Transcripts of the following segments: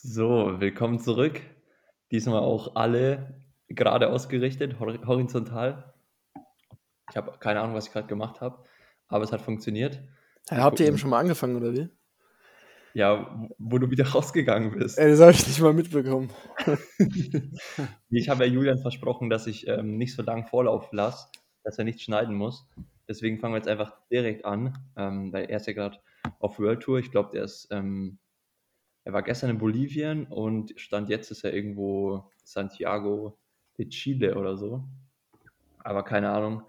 So, willkommen zurück. Diesmal auch alle gerade ausgerichtet, hor horizontal. Ich habe keine Ahnung, was ich gerade gemacht habe, aber es hat funktioniert. Ja, habt ihr eben schon mal angefangen, oder wie? Ja, wo du wieder rausgegangen bist. Ey, das habe ich nicht mal mitbekommen. ich habe ja Julian versprochen, dass ich ähm, nicht so lange Vorlauf lasse, dass er nicht schneiden muss. Deswegen fangen wir jetzt einfach direkt an, ähm, weil er ist ja gerade auf World Tour. Ich glaube, der ist ähm, er war gestern in Bolivien und stand jetzt ist er irgendwo Santiago de Chile oder so. Aber keine Ahnung.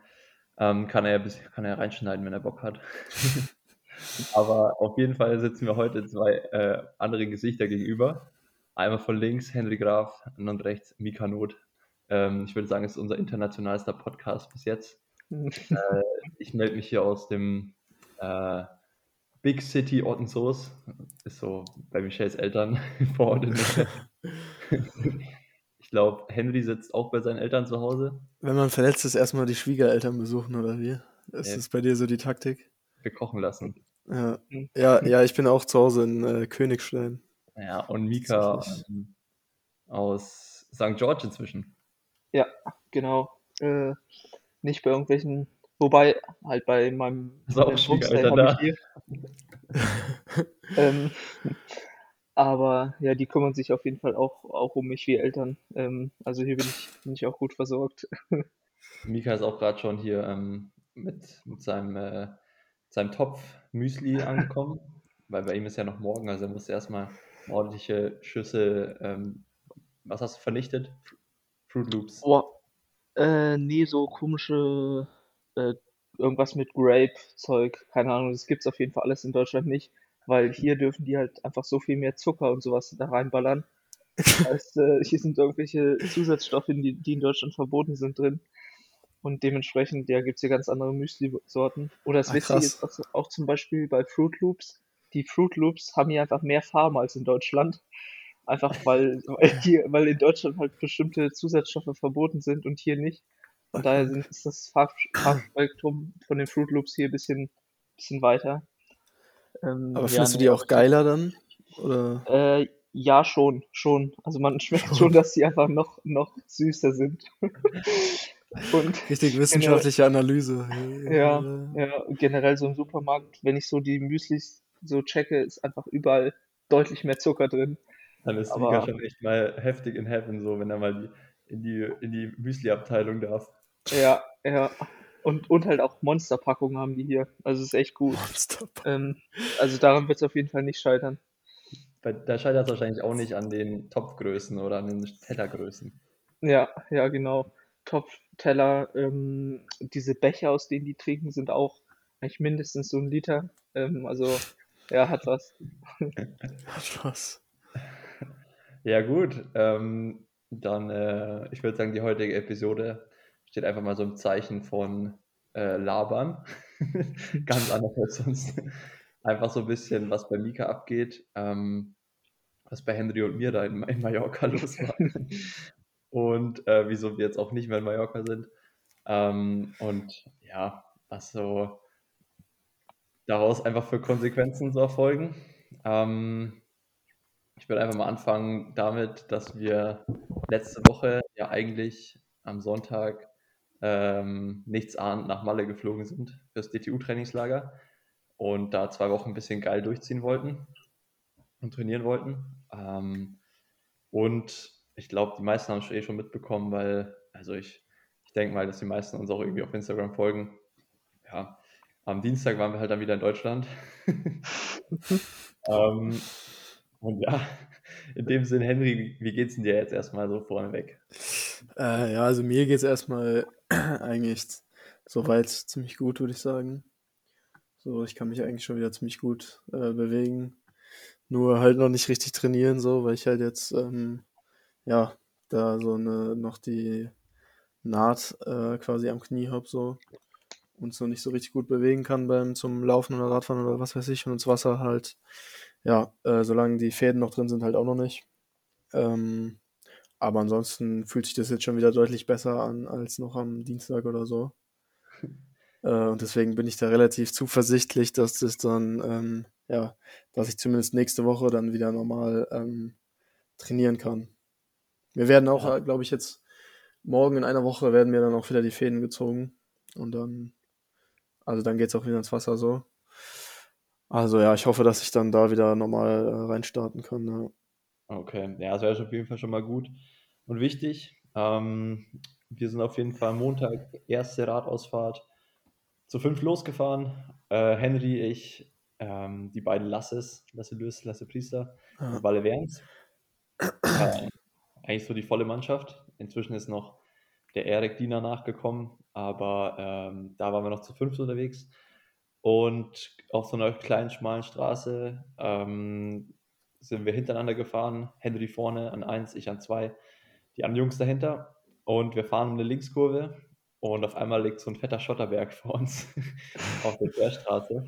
Ähm, kann er kann er reinschneiden, wenn er Bock hat. Aber auf jeden Fall sitzen wir heute zwei äh, andere Gesichter gegenüber. Einmal von links Henry Graf und rechts Mika Not. Ähm, ich würde sagen, es ist unser internationalster Podcast bis jetzt. äh, ich melde mich hier aus dem äh, Big City Ottensoos. Ist so bei Michels Eltern vor Ort Ich glaube, Henry sitzt auch bei seinen Eltern zu Hause. Wenn man verletzt ist, erstmal die Schwiegereltern besuchen, oder wie? Ist ja. das bei dir so die Taktik? Wir kochen lassen. Ja, ja, ja ich bin auch zu Hause in äh, Königstein. Ja, und Mika ähm, aus St. George inzwischen. Ja, genau. Äh, nicht bei irgendwelchen Wobei, halt bei meinem Schwiegereltern da. Hier, ähm, aber ja, die kümmern sich auf jeden Fall auch, auch um mich wie Eltern. Ähm, also hier bin ich, bin ich auch gut versorgt. Mika ist auch gerade schon hier ähm, mit, mit seinem, äh, seinem Topf Müsli angekommen, weil bei ihm ist ja noch morgen, also er muss erstmal ordentliche Schüssel, ähm, was hast du vernichtet? Fruit Loops. Oh, äh, nee, so komische äh, irgendwas mit Grape-Zeug, keine Ahnung, das gibt es auf jeden Fall alles in Deutschland nicht, weil hier dürfen die halt einfach so viel mehr Zucker und sowas da reinballern. Das heißt, äh, hier sind irgendwelche Zusatzstoffe, die, die in Deutschland verboten sind, drin. Und dementsprechend, ja, gibt es hier ganz andere Müsli-Sorten. Oder das Witzige ist auch, auch, zum Beispiel bei Fruit Loops. Die Fruit Loops haben hier einfach mehr Farben als in Deutschland. Einfach weil, weil, hier, weil in Deutschland halt bestimmte Zusatzstoffe verboten sind und hier nicht. Von daher sind, ist das Farbspektrum von den Fruit Loops hier ein bisschen, bisschen weiter. Ähm, Aber findest ja, du die auch geiler dann? Oder? Äh, ja, schon, schon. Also man schmeckt schon, dass sie einfach noch, noch süßer sind. Und Richtig wissenschaftliche Analyse. Ja, ja, generell so im Supermarkt, wenn ich so die Müslis so checke, ist einfach überall deutlich mehr Zucker drin. Dann ist Mika schon echt mal heftig in Heaven, so wenn er mal die, in die, in die Müsli-Abteilung darf. Ja, ja. Und, und halt auch Monsterpackungen haben die hier. Also ist echt gut. Ähm, also daran wird es auf jeden Fall nicht scheitern. Bei, da scheitert es wahrscheinlich auch nicht an den Topfgrößen oder an den Tellergrößen. Ja, ja, genau. Topf, Teller, ähm, diese Becher, aus denen die trinken, sind auch eigentlich mindestens so ein Liter. Ähm, also, ja, hat was. hat was. Ja, gut. Ähm, dann, äh, ich würde sagen, die heutige Episode steht einfach mal so im Zeichen von äh, Labern. Ganz anders als sonst. Einfach so ein bisschen, was bei Mika abgeht, ähm, was bei Henry und mir da in, in Mallorca los war. und äh, wieso wir jetzt auch nicht mehr in Mallorca sind. Ähm, und ja, was so daraus einfach für Konsequenzen so erfolgen. Ähm, ich würde einfach mal anfangen damit, dass wir letzte Woche ja eigentlich am Sonntag ähm, nichts ahnt nach Malle geflogen sind fürs DTU-Trainingslager und da zwei Wochen ein bisschen geil durchziehen wollten und trainieren wollten. Ähm, und ich glaube, die meisten haben es eh schon mitbekommen, weil, also ich, ich denke mal, dass die meisten uns auch irgendwie auf Instagram folgen. Ja, am Dienstag waren wir halt dann wieder in Deutschland. ähm, und ja, in dem Sinn, Henry, wie geht's denn dir jetzt erstmal so vorneweg? Äh, ja, also mir geht's erstmal eigentlich soweit ziemlich gut, würde ich sagen. So, ich kann mich eigentlich schon wieder ziemlich gut äh, bewegen. Nur halt noch nicht richtig trainieren, so, weil ich halt jetzt, ähm, ja, da so eine, noch die Naht äh, quasi am Knie habe, so. Und so nicht so richtig gut bewegen kann beim zum Laufen oder Radfahren oder was weiß ich. Und ins Wasser halt ja, äh, solange die Fäden noch drin sind, halt auch noch nicht. Ähm, aber ansonsten fühlt sich das jetzt schon wieder deutlich besser an als noch am Dienstag oder so. Äh, und deswegen bin ich da relativ zuversichtlich, dass das dann, ähm, ja, dass ich zumindest nächste Woche dann wieder normal ähm, trainieren kann. Wir werden auch, Ja. äh, glaube ich, jetzt morgen in einer Woche werden mir dann auch wieder die Fäden gezogen. Und dann, also dann geht's auch wieder ins Wasser so. Also ja, ich hoffe, dass ich dann da wieder normal äh, reinstarten kann. Ja. Okay, ja, das wäre auf jeden Fall schon mal gut und wichtig. Ähm, wir sind auf jeden Fall Montag, erste Radausfahrt, zu fünf losgefahren. Äh, Henry, ich, ähm, die beiden Lasses, Lasse Lös, Lasse Priester Ja. und Walle Werns. Äh, eigentlich so die volle Mannschaft. Inzwischen ist noch der Erik Diener nachgekommen, aber ähm, da waren wir noch zu fünf unterwegs. Und auf so einer kleinen, schmalen Straße ähm, sind wir hintereinander gefahren. Henry vorne an eins, ich an zwei, die anderen Jungs dahinter. Und wir fahren um eine Linkskurve und auf einmal liegt so ein fetter Schotterberg vor uns auf der Querstraße.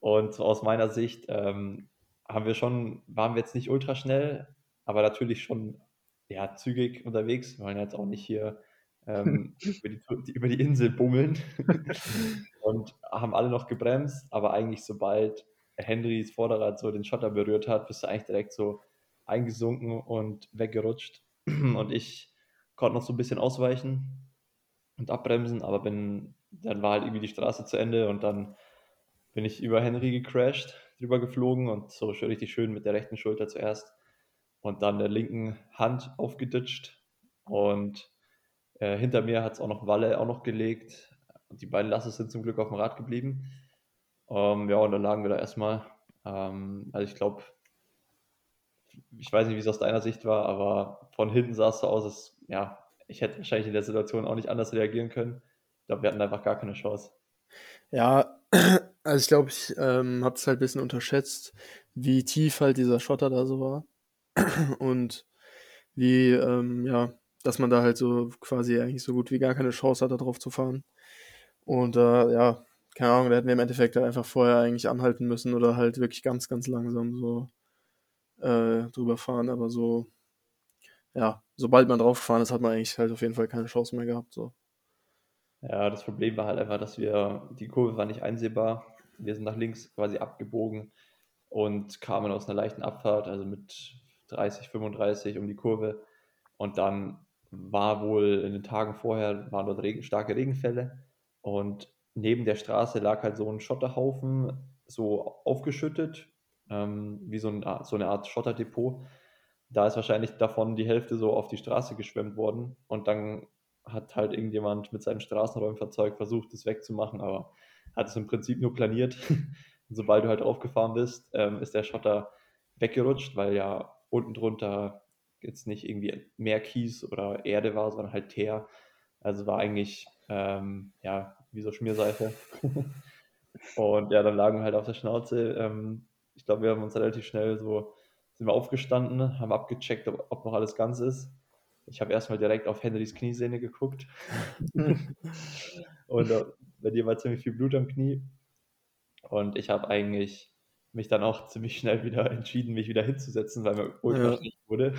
Und so aus meiner Sicht ähm, haben wir schon, waren wir jetzt nicht ultra schnell, aber natürlich schon ja, zügig unterwegs. Wir wollen jetzt auch nicht hier ähm, über, die, über die Insel bummeln und haben alle noch gebremst, aber eigentlich sobald Henrys Vorderrad so den Schotter berührt hat, bist du eigentlich direkt so eingesunken und weggerutscht. Und ich konnte noch so ein bisschen ausweichen und abbremsen, aber bin, dann war halt irgendwie die Straße zu Ende und dann bin ich über Henry gecrashed, drüber geflogen und so schön, richtig schön mit der rechten Schulter zuerst und dann der linken Hand aufgeditscht und äh, hinter mir hat es auch noch Walle auch noch gelegt und die beiden Lasses sind zum Glück auf dem Rad geblieben. Ähm, ja, und dann lagen wir da erstmal. Ähm, also ich glaube, ich weiß nicht, wie es aus deiner Sicht war, aber von hinten sah es so aus, als ja, ich hätte wahrscheinlich in der Situation auch nicht anders reagieren können. Ich glaube, wir hatten einfach gar keine Chance. Ja, also ich glaube, ich ähm, habe es halt ein bisschen unterschätzt, wie tief halt dieser Schotter da so war. Und wie, ähm, ja, dass man da halt so quasi eigentlich so gut wie gar keine Chance hat, da drauf zu fahren. Und äh, ja, keine Ahnung, da hätten wir im Endeffekt halt einfach vorher eigentlich anhalten müssen oder halt wirklich ganz, ganz langsam so äh, drüber fahren. Aber so, ja, sobald man drauf gefahren ist, hat man eigentlich halt auf jeden Fall keine Chance mehr gehabt. So. Ja, das Problem war halt einfach, dass wir, die Kurve war nicht einsehbar. Wir sind nach links quasi abgebogen und kamen aus einer leichten Abfahrt, also mit 30, 35 um die Kurve. Und dann war wohl in den Tagen vorher, waren dort Regen, starke Regenfälle. Und neben der Straße lag halt so ein Schotterhaufen, so aufgeschüttet, ähm, wie so, ein, so eine Art Schotterdepot. Da ist wahrscheinlich davon die Hälfte so auf die Straße geschwemmt worden. Und dann hat halt irgendjemand mit seinem Straßenräumfahrzeug versucht, das wegzumachen, aber hat es im Prinzip nur planiert. Und sobald du halt aufgefahren bist, ähm, ist der Schotter weggerutscht, weil ja unten drunter jetzt nicht irgendwie mehr Kies oder Erde war, sondern halt Teer. Also war eigentlich ähm, ja wie so Schmierseife. und ja, dann lagen wir halt auf der Schnauze. Ähm, ich glaube, wir haben uns relativ schnell so sind wir aufgestanden, haben abgecheckt, ob, ob noch alles ganz ist. Ich habe erstmal direkt auf Henrys Kniesehne geguckt. und äh, bei dir war ziemlich viel Blut am Knie. Und ich habe eigentlich mich dann auch ziemlich schnell wieder entschieden, mich wieder hinzusetzen, weil mir ultra Ja. schlecht wurde.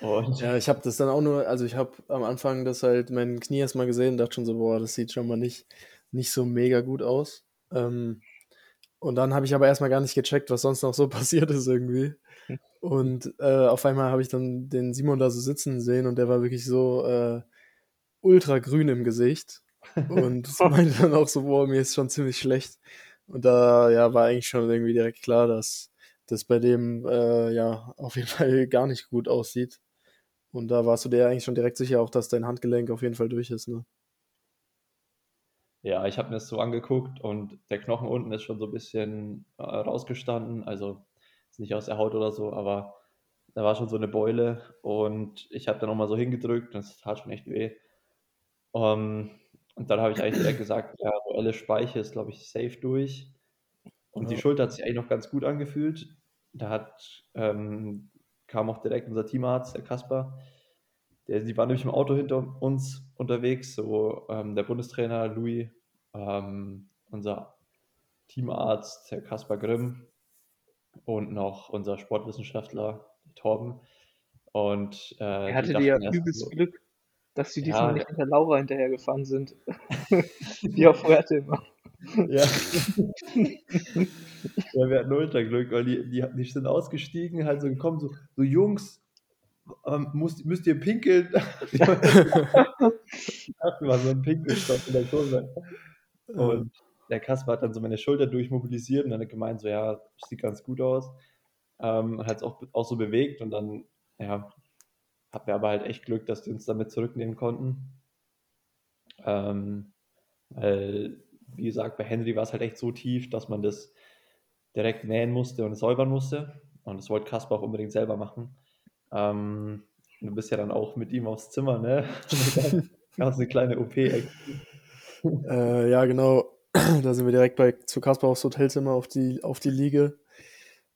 Und Ja, ich habe das dann auch nur, also ich habe am Anfang das halt mein Knie erstmal gesehen und dachte schon so, boah, das sieht schon mal nicht, nicht so mega gut aus. Ähm, und dann habe ich aber erstmal gar nicht gecheckt, was sonst noch so passiert ist irgendwie. Und äh, auf einmal habe ich dann den Simon da so sitzen sehen und der war wirklich so äh, ultra grün im Gesicht. Und meinte dann auch so, boah, mir ist schon ziemlich schlecht. Und da ja, war eigentlich schon irgendwie direkt klar, dass das bei dem äh, ja auf jeden Fall gar nicht gut aussieht. Und da warst du dir eigentlich schon direkt sicher auch, dass dein Handgelenk auf jeden Fall durch ist, ne? Ja, ich habe mir das so angeguckt und der Knochen unten ist schon so ein bisschen äh, rausgestanden. Also ist nicht aus der Haut oder so, aber da war schon so eine Beule und ich habe dann nochmal so hingedrückt und es tat schon echt weh. Um, und dann habe ich eigentlich direkt gesagt, ja, so alle Speiche ist, glaube ich, safe durch. Und die Ja. Schulter hat sich eigentlich noch ganz gut angefühlt. Da hat, ähm, kam auch direkt unser Teamarzt, der Kasper. Der, die waren nämlich im Auto hinter uns unterwegs, so ähm, der Bundestrainer Louis, ähm, unser Teamarzt, der Kaspar Grimm und noch unser Sportwissenschaftler, der Torben. Und äh, Er die hatte dir ja übelst so, Glück, dass sie Ja, diesmal der- nicht hinter Laura hinterhergefahren sind. Wie auf Fuerte immer. Ja. ja, wir hatten Ultraglück, weil die, die, die sind ausgestiegen, halt so gekommen, so, so Jungs, ähm, müsst, müsst ihr pinkeln? Hatten wir so einen Pinkelstoff in der Kurve. Und der Kasper hat dann so meine Schulter durchmobilisiert und dann hat gemeint, so ja, sieht ganz gut aus. Ähm, hat es auch, auch so bewegt und dann, ja, hatten wir aber halt echt Glück, dass die uns damit zurücknehmen konnten. Ähm, weil, wie gesagt, bei Henry war es halt echt so tief, dass man das direkt nähen musste und säubern musste. Und das wollte Kasper auch unbedingt selber machen. Ähm, du bist ja dann auch mit ihm aufs Zimmer, ne? Es eine kleine OP. Äh, ja, genau. Da sind wir direkt bei, zu Kasper aufs Hotelzimmer auf die, auf die Liege.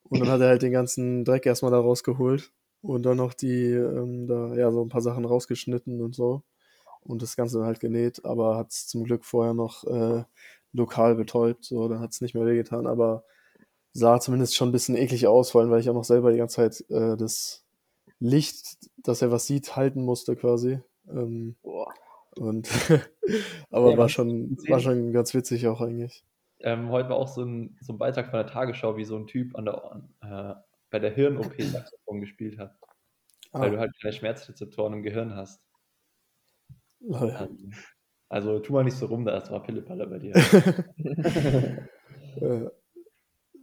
Und dann hat er halt den ganzen Dreck erstmal da rausgeholt. Und dann noch die, ähm, da, ja, so ein paar Sachen rausgeschnitten und so. Und das Ganze halt genäht, aber hat es zum Glück vorher noch äh, lokal betäubt. So, dann hat es nicht mehr wehgetan, aber sah zumindest schon ein bisschen eklig aus, vor allem, weil ich auch noch selber die ganze Zeit äh, das Licht, dass er was sieht, halten musste quasi. Ähm, und aber ja, war schon, war schon ganz witzig auch eigentlich. Ähm, heute war auch so ein, so ein Beitrag von der Tagesschau, wie so ein Typ an der, äh, bei der Hirn-OP Saxophon gespielt hat. Ah. Weil du halt keine Schmerzrezeptoren im Gehirn hast. Also, also, tu mal nicht so rum, da ist mal Pillepalle bei dir. äh,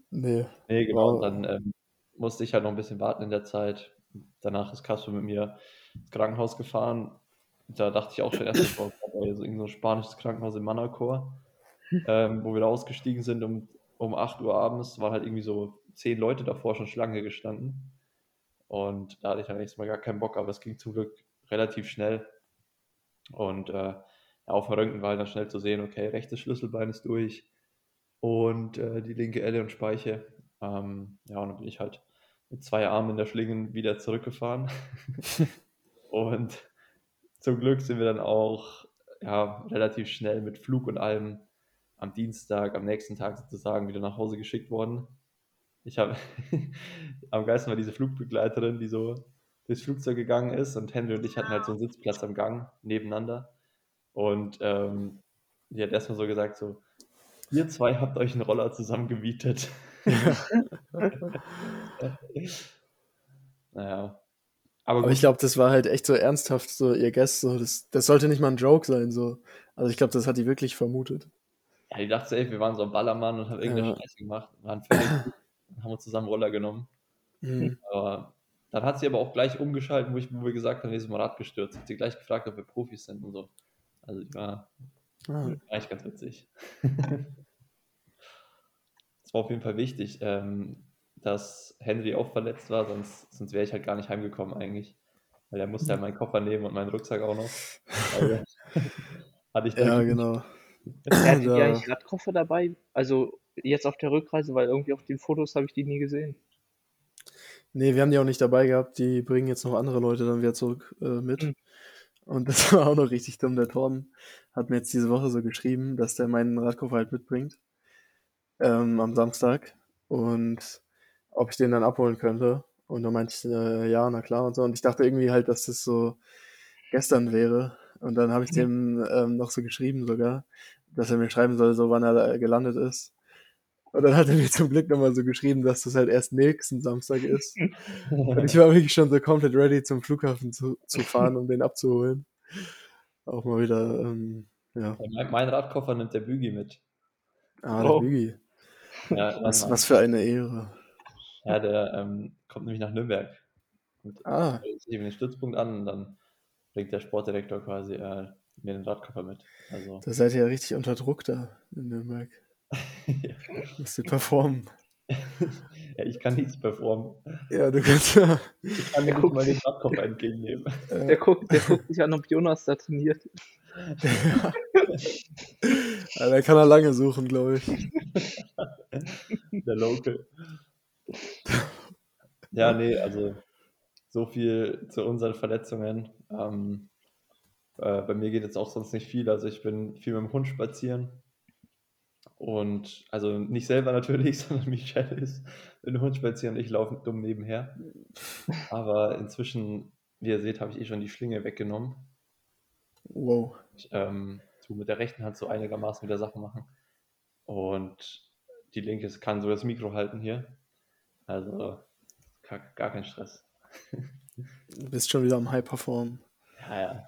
nee. Nee, genau. Wow. Dann ähm, musste ich halt noch ein bisschen warten in der Zeit. Danach ist Kasper mit mir ins Krankenhaus gefahren. Da dachte ich auch schon erst, ich war bei so ein spanisches Krankenhaus in Manacor, ähm, wo wir da ausgestiegen sind um, um 8 Uhr abends. Waren halt irgendwie so zehn Leute davor schon Schlange gestanden. Und da hatte ich dann nächstes Mal gar keinen Bock, aber es ging zum Glück relativ schnell. Und äh, auf dem Röntgen war halt dann schnell zu sehen, okay, rechtes Schlüsselbein ist durch und äh, die linke Elle und Speiche. Ähm, ja, und dann bin ich halt mit zwei Armen in der Schlinge wieder zurückgefahren. und zum Glück sind wir dann auch ja, relativ schnell mit Flug und allem am Dienstag, am nächsten Tag sozusagen wieder nach Hause geschickt worden. Ich habe am geilsten war diese Flugbegleiterin, die so durchs Flugzeug gegangen ist und Henry und ich hatten halt so einen Sitzplatz am Gang nebeneinander. Und ähm, die hat erstmal so gesagt: so, ihr zwei habt euch einen Roller zusammengemietet. naja. Aber, Aber ich glaube, das war halt echt so ernsthaft, so ihr Guest, so, das, das sollte nicht mal ein Joke sein, so. Also ich glaube, das hat die wirklich vermutet. Ja, die dachte, ey, wir waren so ein Ballermann und haben irgendeine ja. Scheiße gemacht, waren völlig haben uns zusammen Roller genommen. Mhm. Aber dann hat sie aber auch gleich umgeschaltet, wo, ich, wo wir gesagt haben, wir sind mal Rad gestürzt. Hat sie gleich gefragt, ob wir Profis sind und so. Also die war ah. eigentlich ganz witzig. War auf jeden Fall wichtig, ähm, dass Henry auch verletzt war, sonst, sonst wäre ich halt gar nicht heimgekommen eigentlich. Weil er musste ja meinen Koffer nehmen und meinen Rucksack auch noch. Also, hatte ich ja, genau. Hattet ihr eigentlich Radkoffer dabei? Also jetzt auf der Rückreise, weil irgendwie auf den Fotos habe ich die nie gesehen. Nee, wir haben die auch nicht dabei gehabt. Die bringen jetzt noch andere Leute dann wieder zurück äh, mit. Mhm. Und das war auch noch richtig dumm. Der Torben hat mir jetzt diese Woche so geschrieben, dass der meinen Radkoffer halt mitbringt. Ähm, am Samstag. Und ob ich den dann abholen könnte. Und dann meinte ich, äh, ja, na klar und so. Und ich dachte irgendwie halt, dass das so gestern wäre. Und dann habe ich mhm. dem ähm, noch so geschrieben sogar, dass er mir schreiben soll, so wann er gelandet ist. Und dann hat er mir zum Glück nochmal so geschrieben, dass das halt erst nächsten Samstag ist. Und ich war wirklich schon so komplett ready zum Flughafen zu, zu fahren, um den abzuholen. Auch mal wieder, ähm, ja. Mein, mein, Radkoffer nimmt der Bügi mit. Ah, der oh. Bügi. Ja, was, was für eine Ehre. Ja, der ähm, kommt nämlich nach Nürnberg. Und ah. sich eben den Stützpunkt an und dann bringt der Sportdirektor quasi äh, mir den Radkoffer mit. Also. Da seid ihr ja richtig unter Druck da in Nürnberg ja. Musst du performen. ja, ich kann nichts performen. Ja, du kannst ja. Ich kann mir nicht mal den Radkopf entgegennehmen. Der guckt, der guckt sich an, ob Jonas da trainiert. Ja. da kann er lange suchen, glaube ich. Der Local. Ja, nee, also so viel zu unseren Verletzungen. Ähm, äh, bei mir geht jetzt auch sonst nicht viel. Also ich bin viel mit dem Hund spazieren. Und also nicht selber natürlich, sondern Michelle ist mit dem Hund spazieren und ich laufe dumm nebenher. Aber inzwischen, wie ihr seht, habe ich eh schon die Schlinge weggenommen. Wow. Ich, ähm, tu mit der rechten Hand so einigermaßen wieder Sachen machen. Und die linke kann so das Mikro halten hier. Also gar, gar kein Stress. Du bist schon wieder am High Perform. Ja, ja.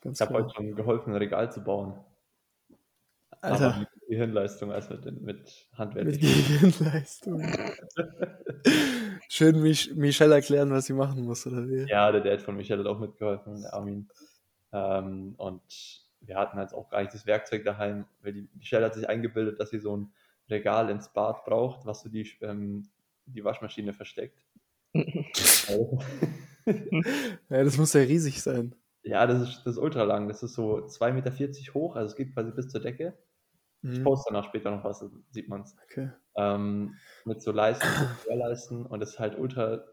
Ganz Ich habe heute schon geholfen, ein Regal zu bauen. Aber Alter, mit Gehirnleistung als mit, mit Handwerk. mit Gehirnleistung. Schön Mich Michelle erklären, was sie machen muss, oder wie? Ja, der Dad von Michelle hat auch mitgeholfen, der Armin. Ähm, und wir hatten halt auch gar nicht das Werkzeug daheim, weil die Michelle hat sich eingebildet, dass sie so ein Regal ins Bad braucht, was so die, ähm, die Waschmaschine versteckt. Ja, das muss ja riesig sein. ja, das ist, das ist ultra lang. Das ist so 2,40 Meter hoch, also es geht quasi bis zur Decke. Ich Mhm. poste danach später noch was, dann sieht man es. Okay. ähm, mit so Leisten, und das ist halt ultra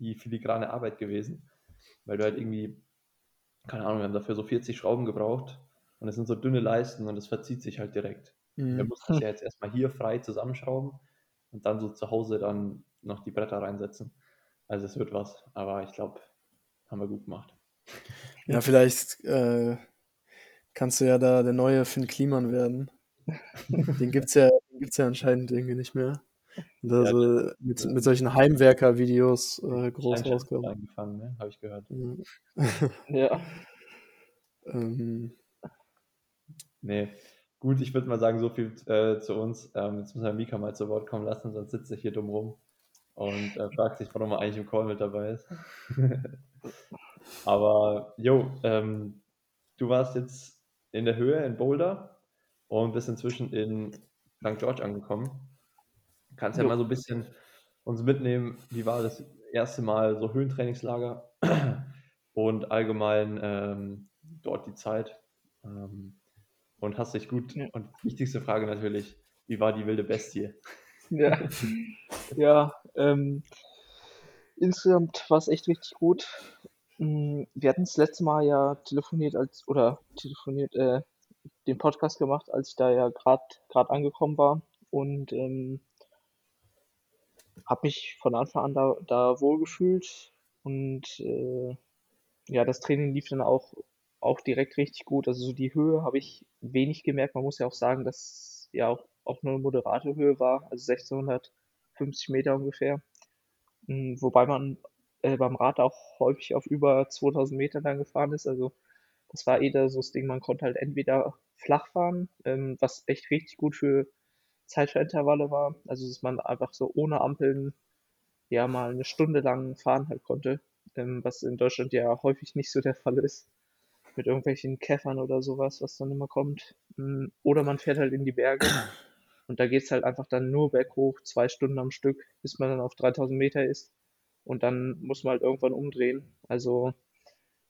die filigrane Arbeit gewesen, weil du halt irgendwie, keine Ahnung, wir haben dafür so 40 Schrauben gebraucht und es sind so dünne Leisten und es verzieht sich halt direkt. Wir Mhm. mussten es ja jetzt erstmal hier frei zusammenschrauben und dann so zu Hause dann noch die Bretter reinsetzen. Also es wird was, aber ich glaube, haben wir gut gemacht. Ja, vielleicht äh, kannst du ja da der neue Finn Kliman werden. Den gibt's ja, den gibt's ja anscheinend irgendwie nicht mehr. Und da Ja, mit, mit solchen Heimwerker-Videos äh, groß rauskommen. angefangen, ne? habe ich gehört. Mhm. Ja. ähm, Nee, gut, ich würde mal sagen, so viel äh, zu uns. Ähm, jetzt müssen wir Mika mal zu Wort kommen lassen, sonst sitzt er hier dumm rum und äh, fragt sich, warum er eigentlich im Call mit dabei ist. Aber, jo, ähm, du warst jetzt in der Höhe in Boulder und bist inzwischen in St. George angekommen. Kannst ja Jo. mal so ein bisschen uns mitnehmen, wie war das erste Mal so Höhentrainingslager und allgemein ähm, dort die Zeit. Ähm, und hast dich gut, Ja. und wichtigste Frage natürlich, wie war die wilde Bestie? Ja, ja ähm, insgesamt war es echt richtig gut. Mm, Wir hatten das letzte Mal ja telefoniert als, oder telefoniert, äh, den Podcast gemacht, als ich da ja gerade gerade angekommen war und ähm, habe mich von Anfang an da, da wohl gefühlt und äh, ja, das Training lief dann auch, auch direkt richtig gut. Also so die Höhe habe ich wenig gemerkt. Man muss ja auch sagen, dass ja auch, auch nur eine moderate Höhe war, also 1650 Meter ungefähr. Mm, Wobei man äh, beim Rad auch häufig auf über 2000 Metern dann gefahren ist. Also das war eh so das Ding, man konnte halt entweder flach fahren, ähm, was echt richtig gut für Zeitferintervalle war. Also dass man einfach so ohne Ampeln ja mal eine Stunde lang fahren halt konnte, ähm, was in Deutschland ja häufig nicht so der Fall ist. Mit irgendwelchen Käffern oder sowas, was dann immer kommt. Mm, Oder man fährt halt in die Berge und da geht's halt einfach dann nur berghoch, zwei Stunden am Stück, bis man dann auf 3000 Meter ist. Und dann muss man halt irgendwann umdrehen. Also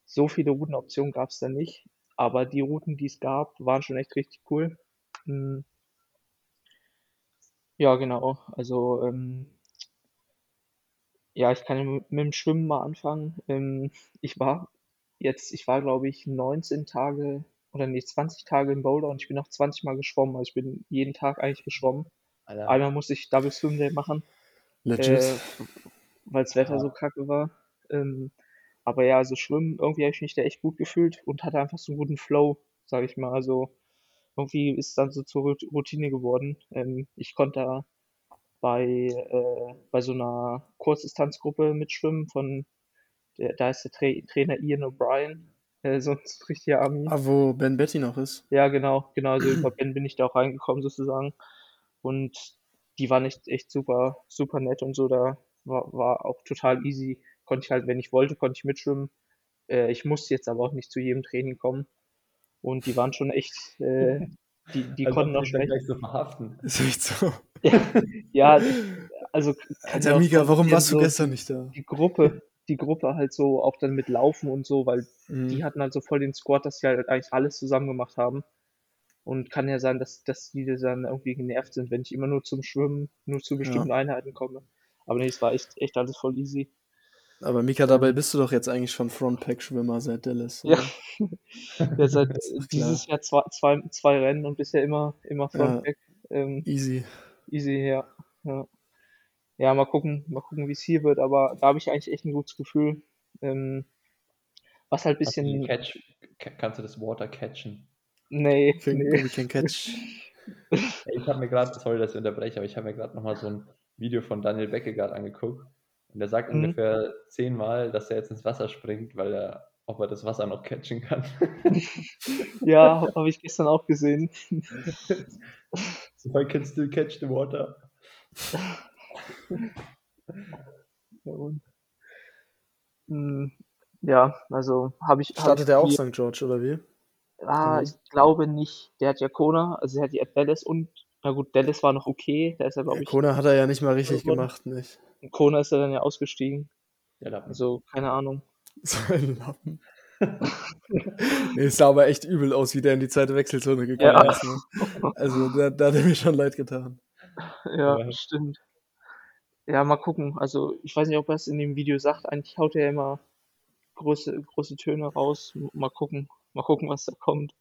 so viele Routenoptionen gab's da nicht. Aber die Routen, die es gab, waren schon echt richtig cool. Mm, Ja, genau. Also ähm, ja, ich kann mit dem Schwimmen mal anfangen. Ähm, ich war jetzt, ich war glaube ich 19 Tage oder nee, 20 Tage in Boulder und ich bin auch 20 Mal geschwommen. Also ich bin jeden Tag eigentlich geschwommen. Alter, Einmal musste ich Double Swim Day machen, legit. äh, weil das Wetter so kacke war. Ähm, aber ja, also Schwimmen, irgendwie habe ich mich da echt gut gefühlt und hatte einfach so einen guten Flow, sage ich mal. Also irgendwie ist es dann so zur Routine geworden. Ähm, ich konnte da bei, äh, bei so einer Kurzdistanzgruppe mitschwimmen von, der, da ist der Tra Trainer Ian O'Brien, äh, so ein richtiger Ami. Ah, wo Ben Betty noch ist. Ja, genau, genau, also über Ben bin ich da auch reingekommen sozusagen. Und die waren echt, echt super, super nett und so, da war, war auch total easy. Konnte ich halt, wenn ich wollte, konnte ich mitschwimmen. Äh, ich musste jetzt aber auch nicht zu jedem Training kommen. Und die waren schon echt, äh, die, die als ob konnten auch schon echt, gleich so verhaften. Ist echt so. ja, also kann Alter Mika, warum warst du so gestern nicht da? die Gruppe, die Gruppe halt so auch dann mit Laufen und so, weil die Mhm. hatten halt so voll den Squad, dass sie halt eigentlich alles zusammen gemacht haben. Und kann ja sein, dass, dass die dann irgendwie genervt sind, wenn ich immer nur zum Schwimmen, nur zu bestimmten Ja. Einheiten komme. Aber nee, es war echt, echt alles voll easy. Aber Mika, dabei bist du doch jetzt eigentlich schon Frontpack-Schwimmer seit Dallas. Ja, oder? ja seit ist doch dieses Jahr zwei, zwei, zwei Rennen und bisher immer, immer Ja. Frontback. Ähm, Easy. easy, ja. ja. Ja, mal gucken, mal gucken, wie es hier wird, aber da habe ich eigentlich echt ein gutes Gefühl. Ähm, was halt die bisschen, Catch, ca- kannst du das Water catchen? nee, Can, nee. can catch. Ich habe mir gerade, sorry, dass ich unterbreche, aber ich habe mir gerade nochmal so ein Video von Daniel Beckegaard angeguckt. Und der sagt Mhm. ungefähr zehnmal, dass er jetzt ins Wasser springt, weil er, ob er das Wasser noch catchen kann. Ja, habe ich gestern auch gesehen. so I can still catch the water. Ja, und, mm, ja, also habe ich. hab Startet er auch St. George oder wie? Ah, Mhm. ich glaube nicht. Der hat ja Kona, also er hat ja Dallas und, na gut, Dallas war noch okay. Da ist er, glaube Ja, ich, Kona hat er ja nicht mal richtig gemacht, nicht? in Kona ist er dann ja ausgestiegen. Der Lappen. Also, keine Ahnung. So ein Lappen. nee, es sah aber echt übel aus, wie der in die zweite Wechselzone gekommen Ja. ist. Ne? Also da, da hat er mir schon leid getan. Ja, Ja. stimmt. Ja, mal gucken. Also, ich weiß nicht, ob er es in dem Video sagt. Eigentlich haut er ja immer große, große Töne raus. Mal gucken. Mal gucken, was da kommt.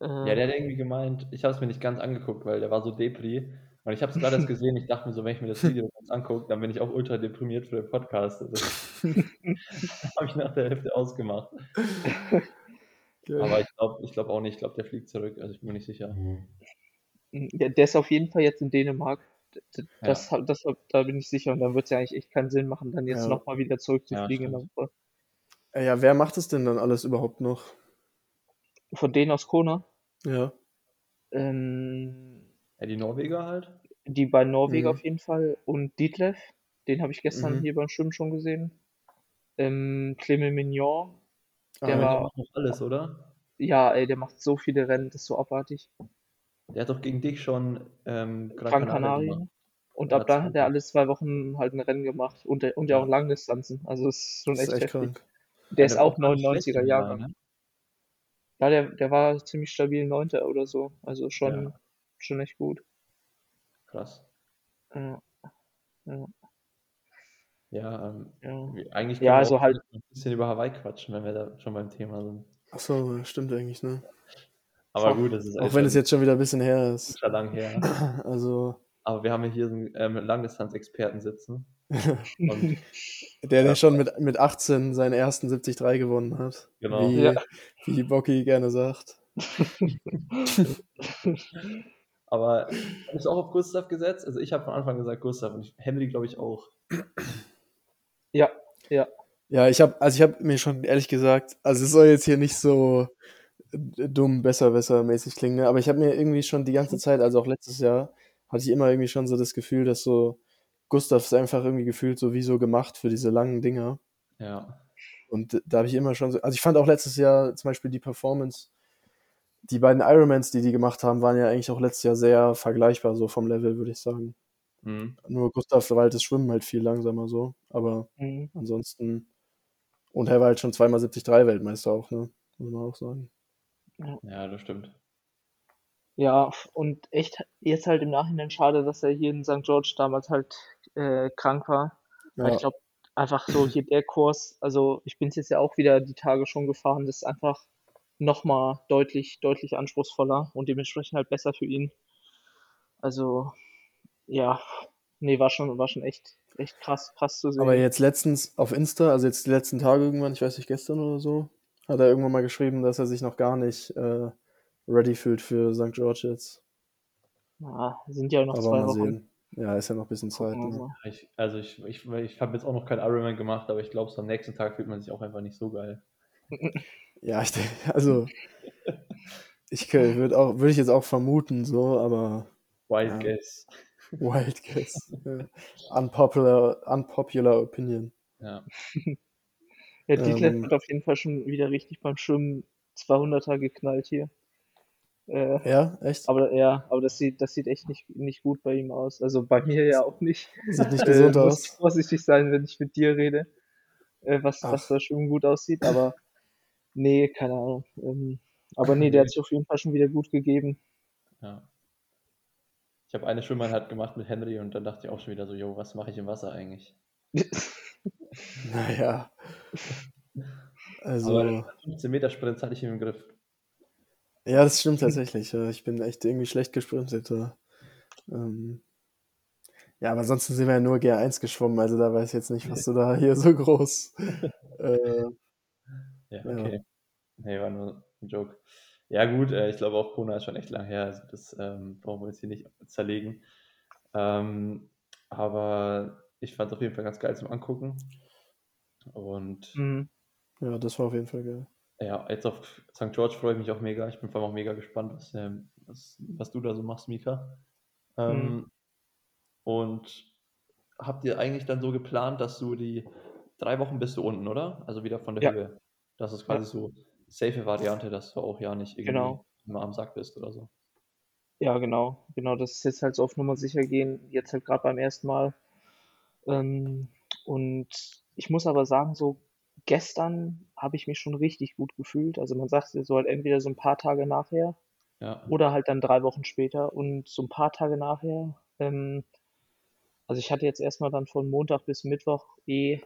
Äh, Ja, der hat irgendwie gemeint, ich habe es mir nicht ganz angeguckt, weil der war so Depri. Und ich habe es gerade erst gesehen, ich dachte mir so, wenn ich mir das Video ganz angucke, dann bin ich auch ultra deprimiert für den Podcast. Das habe ich nach der Hälfte ausgemacht. Geil. Aber ich glaube ich glaub auch nicht, ich glaube, der fliegt zurück, also ich bin mir nicht sicher. der, der ist auf jeden Fall jetzt in Dänemark. Das, hab- das, hab- da bin ich sicher. Und dann wird es ja eigentlich echt keinen Sinn machen, dann jetzt Ja. nochmal wieder Ja, zurückzufliegen in der stimmt. Woche. Äh, Ja, wer macht es denn dann alles überhaupt noch? Von denen aus Kona. Ja. Ähm, Ja, die Norweger halt. die beiden Norweger Mhm. auf jeden Fall. Und Detlef, den habe ich gestern Mhm. hier beim Schwimmen schon gesehen. Ähm, Clement Mignon, Ah, Der Der war- macht noch alles, oder? ja, ey, der macht so viele Rennen, das ist so abartig. Der hat doch gegen dich schon ähm, Gran Gran Canaria Canaria. gemacht. Und Ja, ab dann hat er alle zwei Wochen halt ein Rennen gemacht und, der- und ja Ja. auch Langdistanzen. Also es ist schon das ist echt echt heftig. krank. Der ist auch gar nicht schlecht 99er im Jahrgang. Jahr, ne? Ja, der, der war ziemlich stabil Neunter oder so. Also schon, Ja. schon echt gut. Krass. Ja, ja, Ja, ähm, ja. wir- eigentlich Ja, können wir also auch halt- ein bisschen über Hawaii quatschen, wenn wir da schon beim Thema sind. Achso, stimmt eigentlich, ne? Aber gut, das ist Auch wenn es jetzt schon wieder ein bisschen her ist. schon lang her. Also, Aber wir haben ja hier so einen ähm, Langdistanz-Experten sitzen. Und der, der schon mit, mit 18 seinen ersten 73 gewonnen hat. Genau. Wie, Ja. wie Bocky gerne sagt. Aber du auch auf Gustav gesetzt? Also ich habe von Anfang gesagt Gustav und Henry glaube ich auch. Ja, ja. Ja, ich habe, also ich habe mir schon ehrlich gesagt, also es soll jetzt hier nicht so dumm, besser, besser mäßig klingen, ne? aber ich habe mir irgendwie schon die ganze Zeit, also auch letztes Jahr, hatte ich immer irgendwie schon so das Gefühl, dass so Gustav ist einfach irgendwie gefühlt so wie so gemacht für diese langen Dinger. Ja. Und da habe ich immer schon so, also ich fand auch letztes Jahr zum Beispiel die Performance, die beiden Ironmans, die die gemacht haben, waren ja eigentlich auch letztes Jahr sehr vergleichbar, so vom Level, würde ich sagen. Mhm. Nur Gustav war halt das Schwimmen halt viel langsamer so, aber Mhm. ansonsten, und er war halt schon zweimal 73 Weltmeister auch, ne? Muss man auch sagen. Ja, das stimmt. Ja, und echt jetzt halt im Nachhinein schade, dass er hier in St. George damals halt äh, krank war. Weil Ja, ich glaube, einfach so hier der Kurs, also ich bin es jetzt ja auch wieder die Tage schon gefahren, das ist einfach nochmal deutlich, deutlich anspruchsvoller und dementsprechend halt besser für ihn. Also, ja, nee, war schon, war schon echt, echt krass, krass zu sehen. aber jetzt letztens auf Insta, also jetzt die letzten Tage irgendwann, ich weiß nicht, gestern oder so, hat er irgendwann mal geschrieben, dass er sich noch gar nicht äh, ready fühlt für St. George jetzt. Ja, sind ja noch Aber zwei mal Wochen. sehen. Ja, ist ja noch ein bisschen Zeit. Ne? Ich, also ich, ich, ich habe jetzt auch noch keinen Ironman gemacht, aber ich glaube, so am nächsten Tag fühlt man sich auch einfach nicht so geil. Ja, ich denke, also ich würde auch, würde ich jetzt auch vermuten, so, aber Wild Ja. guess. wild guess. Unpopular, unpopular opinion. Ja. Ja, Detlef Ähm, hat auf jeden Fall schon wieder richtig beim Schwimmen 200er geknallt hier. Äh, Ja, echt? aber ja, aber das sieht, das sieht echt nicht, nicht gut bei ihm aus. Also bei mir ja auch nicht. Sieht nicht Äh, gesund muss aus. vorsichtig sein, wenn ich mit dir rede, äh, was, Ach. was da Schwimmen gut aussieht. Aber nee, keine Ahnung. Ähm, aber nee, der hat sich auf jeden Fall schon wieder gut gegeben. ja. Ich habe eine Schwimmeinheit gemacht mit Henry und dann dachte ich auch schon wieder so, yo, was mache ich im Wasser eigentlich? Naja. Also, Aber 15 Meter Sprint hatte ich im Griff. ja, das stimmt tatsächlich. ja. Ich bin echt irgendwie schlecht gesprintet. ja. Ähm, ja, aber ansonsten sind wir ja nur G1 geschwommen, also da weiß ich jetzt nicht, was du da hier so groß. Äh, Ja, Ja. okay. Nee, war nur ein Joke. Ja, gut, äh, ich glaube auch Kona ist schon echt lang her, also das ähm, brauchen wir jetzt hier nicht zerlegen. Ähm, aber ich fand es auf jeden Fall ganz geil zum Angucken. Und Mhm. Ja, das war auf jeden Fall geil. ja, jetzt auf St. George freue ich mich auch mega. Ich bin vor allem auch mega gespannt, was, ähm, was, was du da so machst, Mika. Ähm, Und habt ihr eigentlich dann so geplant, dass du die drei Wochen bist du unten, oder? Also wieder von der Ja. Höhe. Das ist quasi so safe Variante, dass du auch ja nicht irgendwie Genau. immer am Sack bist oder so. Ja, genau. Genau, das ist jetzt halt so auf Nummer sicher gehen, jetzt halt gerade beim ersten Mal. Ähm, und ich muss aber sagen, so gestern habe ich mich schon richtig gut gefühlt. Also man sagt ja so halt entweder so ein paar Tage nachher Ja. oder halt dann drei Wochen später. Und so ein paar Tage nachher, ähm, also ich hatte jetzt erstmal dann von Montag bis Mittwoch eh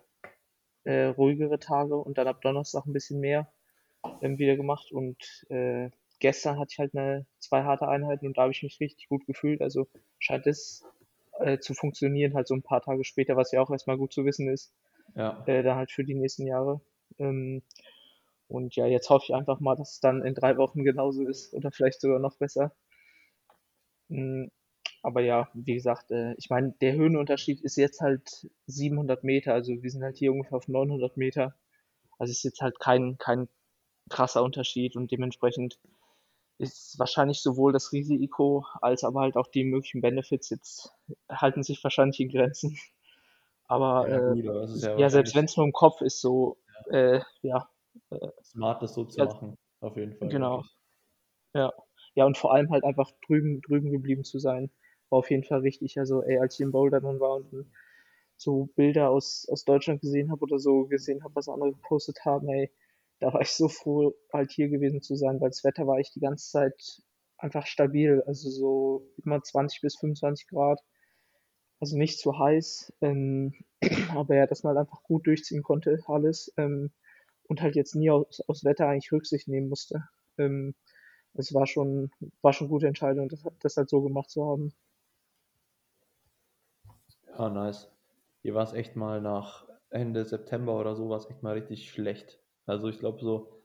äh, ruhigere Tage und dann ab Donnerstag ein bisschen mehr ähm, wieder gemacht. Und äh, gestern hatte ich halt eine, zwei harte Einheiten und da habe ich mich richtig gut gefühlt. Also scheint es äh, zu funktionieren, halt so ein paar Tage später, was ja auch erstmal gut zu wissen ist, Ja. äh, dann halt für die nächsten Jahre. Ähm, und ja, jetzt hoffe ich einfach mal, dass es dann in drei Wochen genauso ist oder vielleicht sogar noch besser. Mm, Aber ja, wie gesagt, äh, ich meine, der Höhenunterschied ist jetzt halt 700 Meter, also wir sind halt hier ungefähr auf 900 Meter. Also ist jetzt halt kein, kein krasser Unterschied und dementsprechend ist wahrscheinlich sowohl das Risiko als aber halt auch die möglichen Benefits jetzt halten sich wahrscheinlich in Grenzen. Aber Ja, äh, gut, ist ja ja, selbst wenn es nur im Kopf ist, so, äh, ja, äh, smart, das so zu ja, machen. Auf jeden Fall, genau, wirklich. ja. Ja, und vor allem halt einfach drüben, drüben geblieben zu sein, war auf jeden Fall richtig. Also, ey, als ich in Boulder dann war und dann so Bilder aus, aus Deutschland gesehen habe oder so gesehen habe, was andere gepostet haben, ey, da war ich so froh, halt hier gewesen zu sein, weil das Wetter war echt die ganze Zeit einfach stabil. Also so immer 20 bis 25 Grad. Also nicht zu heiß. Ähm, aber ja, dass man halt einfach gut durchziehen konnte, alles. Ähm, und halt jetzt nie aus, aus Wetter eigentlich Rücksicht nehmen musste. Ähm, es war schon, war schon gute Entscheidung, das, das halt so gemacht zu haben. Ja, nice. Hier war es echt mal nach Ende September oder so, war es echt mal richtig schlecht. Also ich glaube so,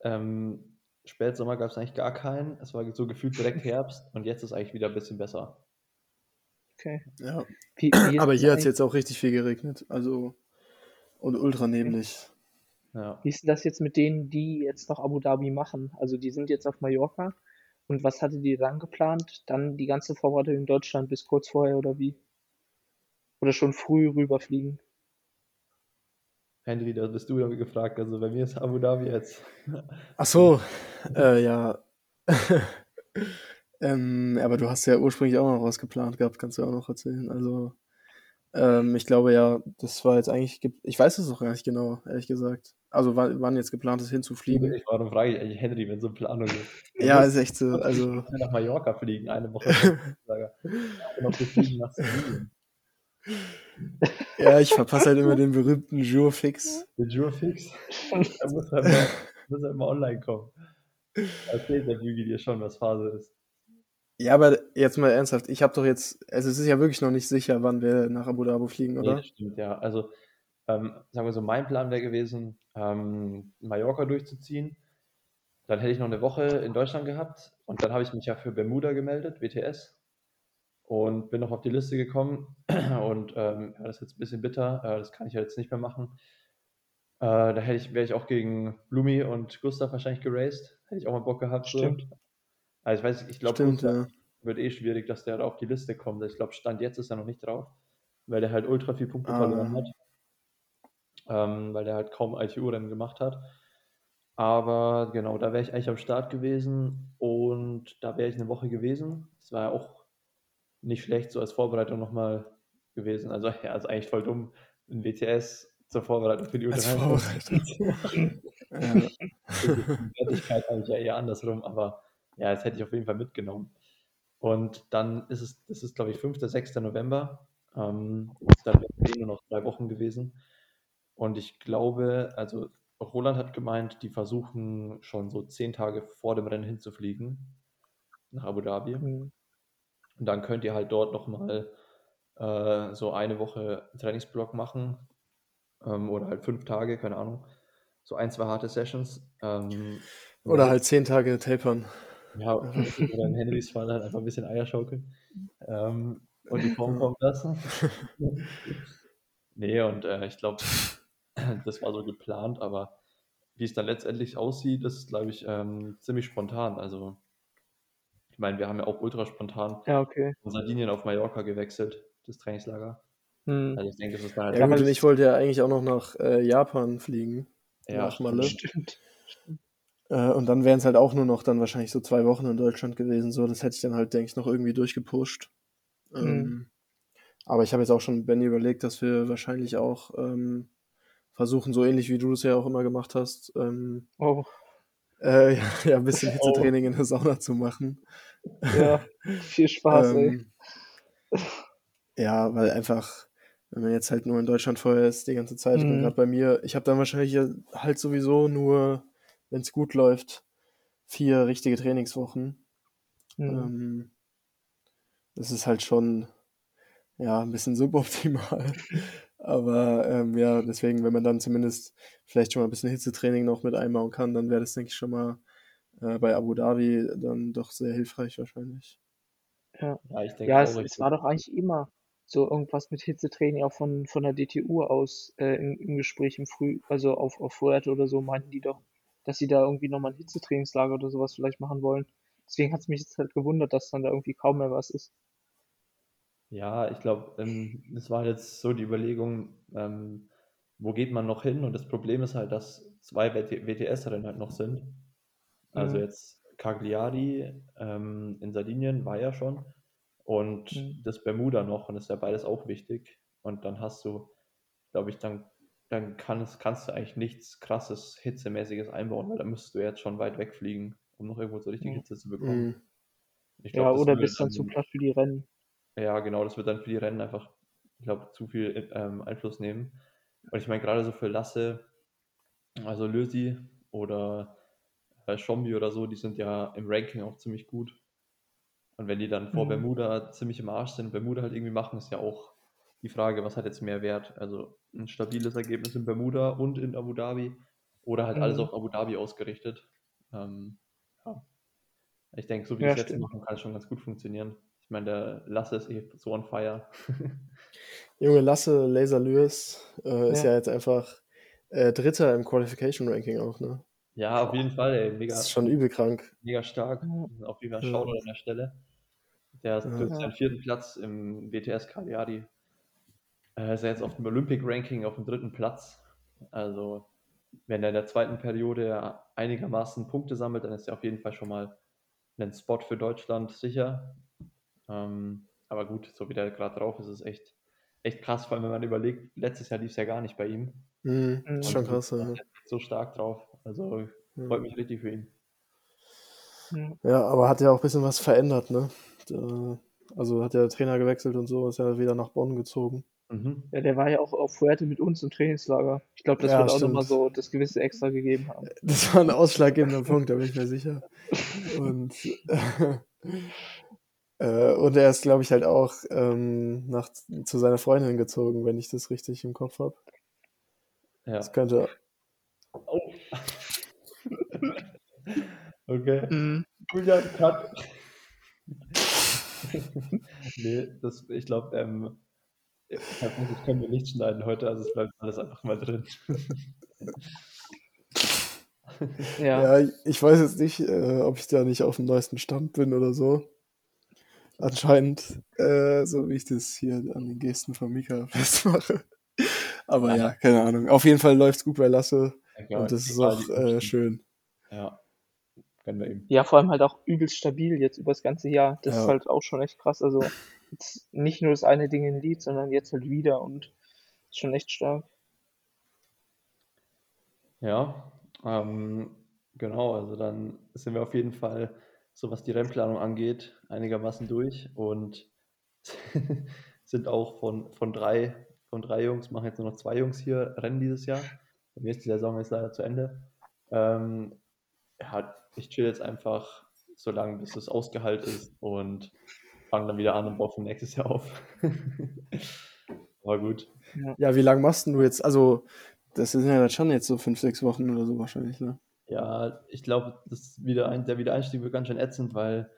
ähm, Spätsommer gab es eigentlich gar keinen. Es war so gefühlt direkt Herbst und jetzt ist eigentlich wieder ein bisschen besser. Okay. Ja. Wie, wie Aber das hier hat es jetzt auch richtig viel geregnet. Also, und ultra neblig. Ja. wie ist denn das jetzt mit denen, die jetzt noch Abu Dhabi machen? Also die sind jetzt auf Mallorca. Und was hatte die dann geplant? Dann die ganze Vorbereitung in Deutschland bis kurz vorher oder wie? Oder schon früh rüberfliegen? Henry, da bist du damit gefragt. Also bei mir ist Abu Dhabi jetzt. Ach so, äh, ja. ähm, aber du hast ja ursprünglich auch noch was geplant gehabt, kannst du auch noch erzählen. Also, ähm, ich glaube ja, das war jetzt eigentlich, ge- ich weiß es auch gar nicht genau, ehrlich gesagt. Also, wann, wann jetzt geplant ist, hinzufliegen. Ich, warum frage ich eigentlich Henry, wenn so eine Planung ist? Ja, ist echt so. Also, nach Mallorca fliegen, eine Woche. noch fliegen nach ja, ich verpasse halt immer den berühmten Jurfix. Der Jurfix, da muss er immer, muss er immer online kommen. Erzählt der Bügi dir schon, was Phase ist. Ja, aber jetzt mal ernsthaft, ich habe doch jetzt, also es ist ja wirklich noch nicht sicher, wann wir nach Abu Dhabi fliegen, Nee, oder? das stimmt, ja. Also, ähm, sagen wir so, mein Plan wäre gewesen, ähm, Mallorca durchzuziehen. Dann hätte ich noch eine Woche in Deutschland gehabt und dann habe ich mich ja für Bermuda gemeldet, WTS, und bin noch auf die Liste gekommen. Und ähm, ja, das ist jetzt ein bisschen bitter, äh, das kann ich ja jetzt nicht mehr machen. Äh, da hätte ich, wäre ich auch gegen Blumi und Gustav wahrscheinlich geraced. Hätte ich auch mal Bock gehabt. So. Also ich weiß, ich glaube, ja. wird eh schwierig, dass der da auf die Liste kommt. Ich glaube, Stand jetzt ist er noch nicht drauf, weil der halt ultra viel Punkte verloren Ah, hat, ähm, weil der halt kaum ITU-Rennen gemacht hat. Aber genau, da wäre ich eigentlich am Start gewesen und da wäre ich eine Woche gewesen. Das war ja auch nicht schlecht, so als Vorbereitung nochmal gewesen. Also ja, ist eigentlich voll dumm, ein WTS zur Vorbereitung für die als U23 Vorbereitung. Ja, Die Wertigkeit eigentlich ja eher andersrum, aber ja, das hätte ich auf jeden Fall mitgenommen. Und dann ist es, das ist glaube ich 5. 6. November. Ähm, dann wären es eh nur noch drei Wochen gewesen. Und ich glaube, also Roland hat gemeint, die versuchen schon so zehn Tage vor dem Rennen hinzufliegen nach Abu Dhabi. Hm. Und dann könnt ihr halt dort nochmal äh, so eine Woche Trainingsblock machen ähm, oder halt fünf Tage, keine Ahnung. so ein, zwei harte Sessions. Ähm, Oder halt zehn Tage tapern. Ja, oder in Henrys Fall halt einfach ein bisschen Eier schaukeln ähm, und die Form kommen lassen. nee, und äh, ich glaube, das war so geplant, aber wie es dann letztendlich aussieht, ist, glaube ich, ähm, ziemlich spontan. Also, ich meine, wir haben ja auch ultra spontan Ja, okay. von Sardinien auf Mallorca gewechselt, das Trainingslager. Hm. Also ich denke, das ist dann halt Ja, gut, ich wollte ja eigentlich auch noch nach äh, Japan fliegen. Ja, nach Malle. Stimmt. Äh, und dann wären es halt auch nur noch dann wahrscheinlich so zwei Wochen in Deutschland gewesen. So, das hätte ich dann halt, denke ich, noch irgendwie durchgepusht. Mhm. Ähm, aber ich habe jetzt auch schon Benny überlegt, dass wir wahrscheinlich auch ähm, versuchen, so ähnlich wie du es ja auch immer gemacht hast, ähm, Oh, äh, ja, ja, ein bisschen Oh. Hitzetraining in der Sauna zu machen. ja. Viel Spaß, ey. Ähm, ja, weil einfach, wenn man jetzt halt nur in Deutschland vorher ist, die ganze Zeit, Mhm. gerade bei mir, ich habe dann wahrscheinlich halt sowieso nur, wenn es gut läuft, vier richtige Trainingswochen. Hm. Ähm, das ist halt schon, ja, ein bisschen suboptimal. Aber ähm, ja, deswegen, wenn man dann zumindest vielleicht schon mal ein bisschen Hitzetraining noch mit einbauen kann, dann wäre das, denke ich, schon mal äh, bei Abu Dhabi dann doch sehr hilfreich wahrscheinlich. Ja, ja, ich denke ja es, es war doch eigentlich immer so irgendwas mit Hitzetraining auch von, von der DTU aus äh, im, im Gespräch im Früh, also auf, auf Fuerte oder so, meinten die doch, dass sie da irgendwie nochmal ein Hitzetrainingslager oder sowas vielleicht machen wollen. Deswegen hat es mich jetzt halt gewundert, dass dann da irgendwie kaum mehr was ist. Ja, ich glaube, ähm, das war jetzt so die Überlegung, ähm, wo geht man noch hin? Und das Problem ist halt, dass zwei WTS-Rennen halt noch sind. Also Mhm. jetzt Cagliari ähm, in Sardinien war ja schon und Mhm. das Bermuda noch und das ist ja beides auch wichtig. Und dann hast du, glaube ich, dann, dann kann es, kannst du eigentlich nichts krasses, hitzemäßiges einbauen, weil dann müsstest du jetzt schon weit wegfliegen, um noch irgendwo so richtig Mhm. Hitze zu bekommen. Mhm. Ich Ja, glaub, das oder bist dann zu platt für die Rennen. ja, genau, das wird dann für die Rennen einfach, ich glaube, zu viel ähm, Einfluss nehmen. Und ich meine, gerade so für Lasse, also Lösi oder äh, Schombi oder so, die sind ja im Ranking auch ziemlich gut. Und wenn die dann vor Mhm. Bermuda ziemlich im Arsch sind, Bermuda halt irgendwie machen, ist ja auch die Frage, was hat jetzt mehr Wert? Also ein stabiles Ergebnis in Bermuda und in Abu Dhabi oder halt alles Mhm. auf Abu Dhabi ausgerichtet. Ähm, ja. Ich denke, so wie Ja, wir es jetzt machen, kann es schon ganz gut funktionieren. Ich meine, der Lasse ist eh so on fire. Junge Lasse Laser Lewis äh, ist Ja. ja jetzt einfach äh, Dritter im Qualification Ranking auch, ne? Ja, auf jeden Fall, ey, mega, Das ist schon übel krank. mega stark. Auf jeden Fall. Shoutout an der Stelle. Der hat Ja. ja. seinen vierten Platz im WTS Cagliari. Äh, ist er jetzt auf dem Olympic Ranking auf dem dritten Platz. Also, wenn er in der zweiten Periode einigermaßen Punkte sammelt, dann ist er auf jeden Fall schon mal ein Spot für Deutschland sicher. Ähm, aber gut, so wie der gerade drauf ist, ist echt, echt krass, vor allem wenn man überlegt, letztes Jahr lief es ja gar nicht bei ihm. Mhm. Mhm. Ist schon krass, ja. So stark drauf. Also freut mich richtig für ihn. Ja. Ja, aber hat ja auch ein bisschen was verändert, ne? Also hat der Trainer gewechselt und so, ist ja wieder nach Bonn gezogen. Mhm. Ja, der war ja auch auf Fuerte mit uns im Trainingslager. Ich glaube, das Ja, wird auch stimmt. nochmal so das gewisse Extra gegeben haben. Das war ein ausschlaggebender Punkt, da bin ich mir sicher. Und, äh, und er ist, glaube ich, halt auch ähm, nach, zu seiner Freundin gezogen, wenn ich das richtig im Kopf habe. Ja. Das könnte. Oh. okay. Mhm. Julian, cut. nee, das, ich glaube, ähm, tatsächlich können wir nicht schneiden heute, also es bleibt alles einfach mal drin. Ja. Ja, ich weiß jetzt nicht, äh, ob ich da nicht auf dem neuesten Stand bin oder so. Anscheinend, äh, so wie ich das hier an den Gesten von Mika festmache. Aber ja, Ja. keine Ahnung. Auf jeden Fall läuft's gut bei Lasse Ja, und das ist auch äh, schön. Ja, gönnen wir ihm. Ja, vor allem halt auch übelst stabil jetzt über das ganze Jahr. Das Ja. ist halt auch schon echt krass. Also nicht nur das eine Ding in Lied, sondern jetzt halt wieder und ist schon echt stark. Ja, ähm, genau, also dann sind wir auf jeden Fall, so was die Rennplanung angeht, einigermaßen durch und sind auch von, von drei, von drei Jungs, machen jetzt nur noch zwei Jungs hier Rennen dieses Jahr. Bei mir ist die Saison jetzt leider zu Ende. Ähm, ja, ich chill jetzt einfach so lange, bis es ausgeheilt ist und fange dann wieder an und baue für nächstes Jahr auf. Aber gut. Ja, wie lange machst denn du jetzt? Also, Das sind ja dann schon jetzt so fünf, sechs Wochen oder so wahrscheinlich, ne? Ja, ich glaube, das wieder ein, der Wiedereinstieg wird ganz schön ätzend, weil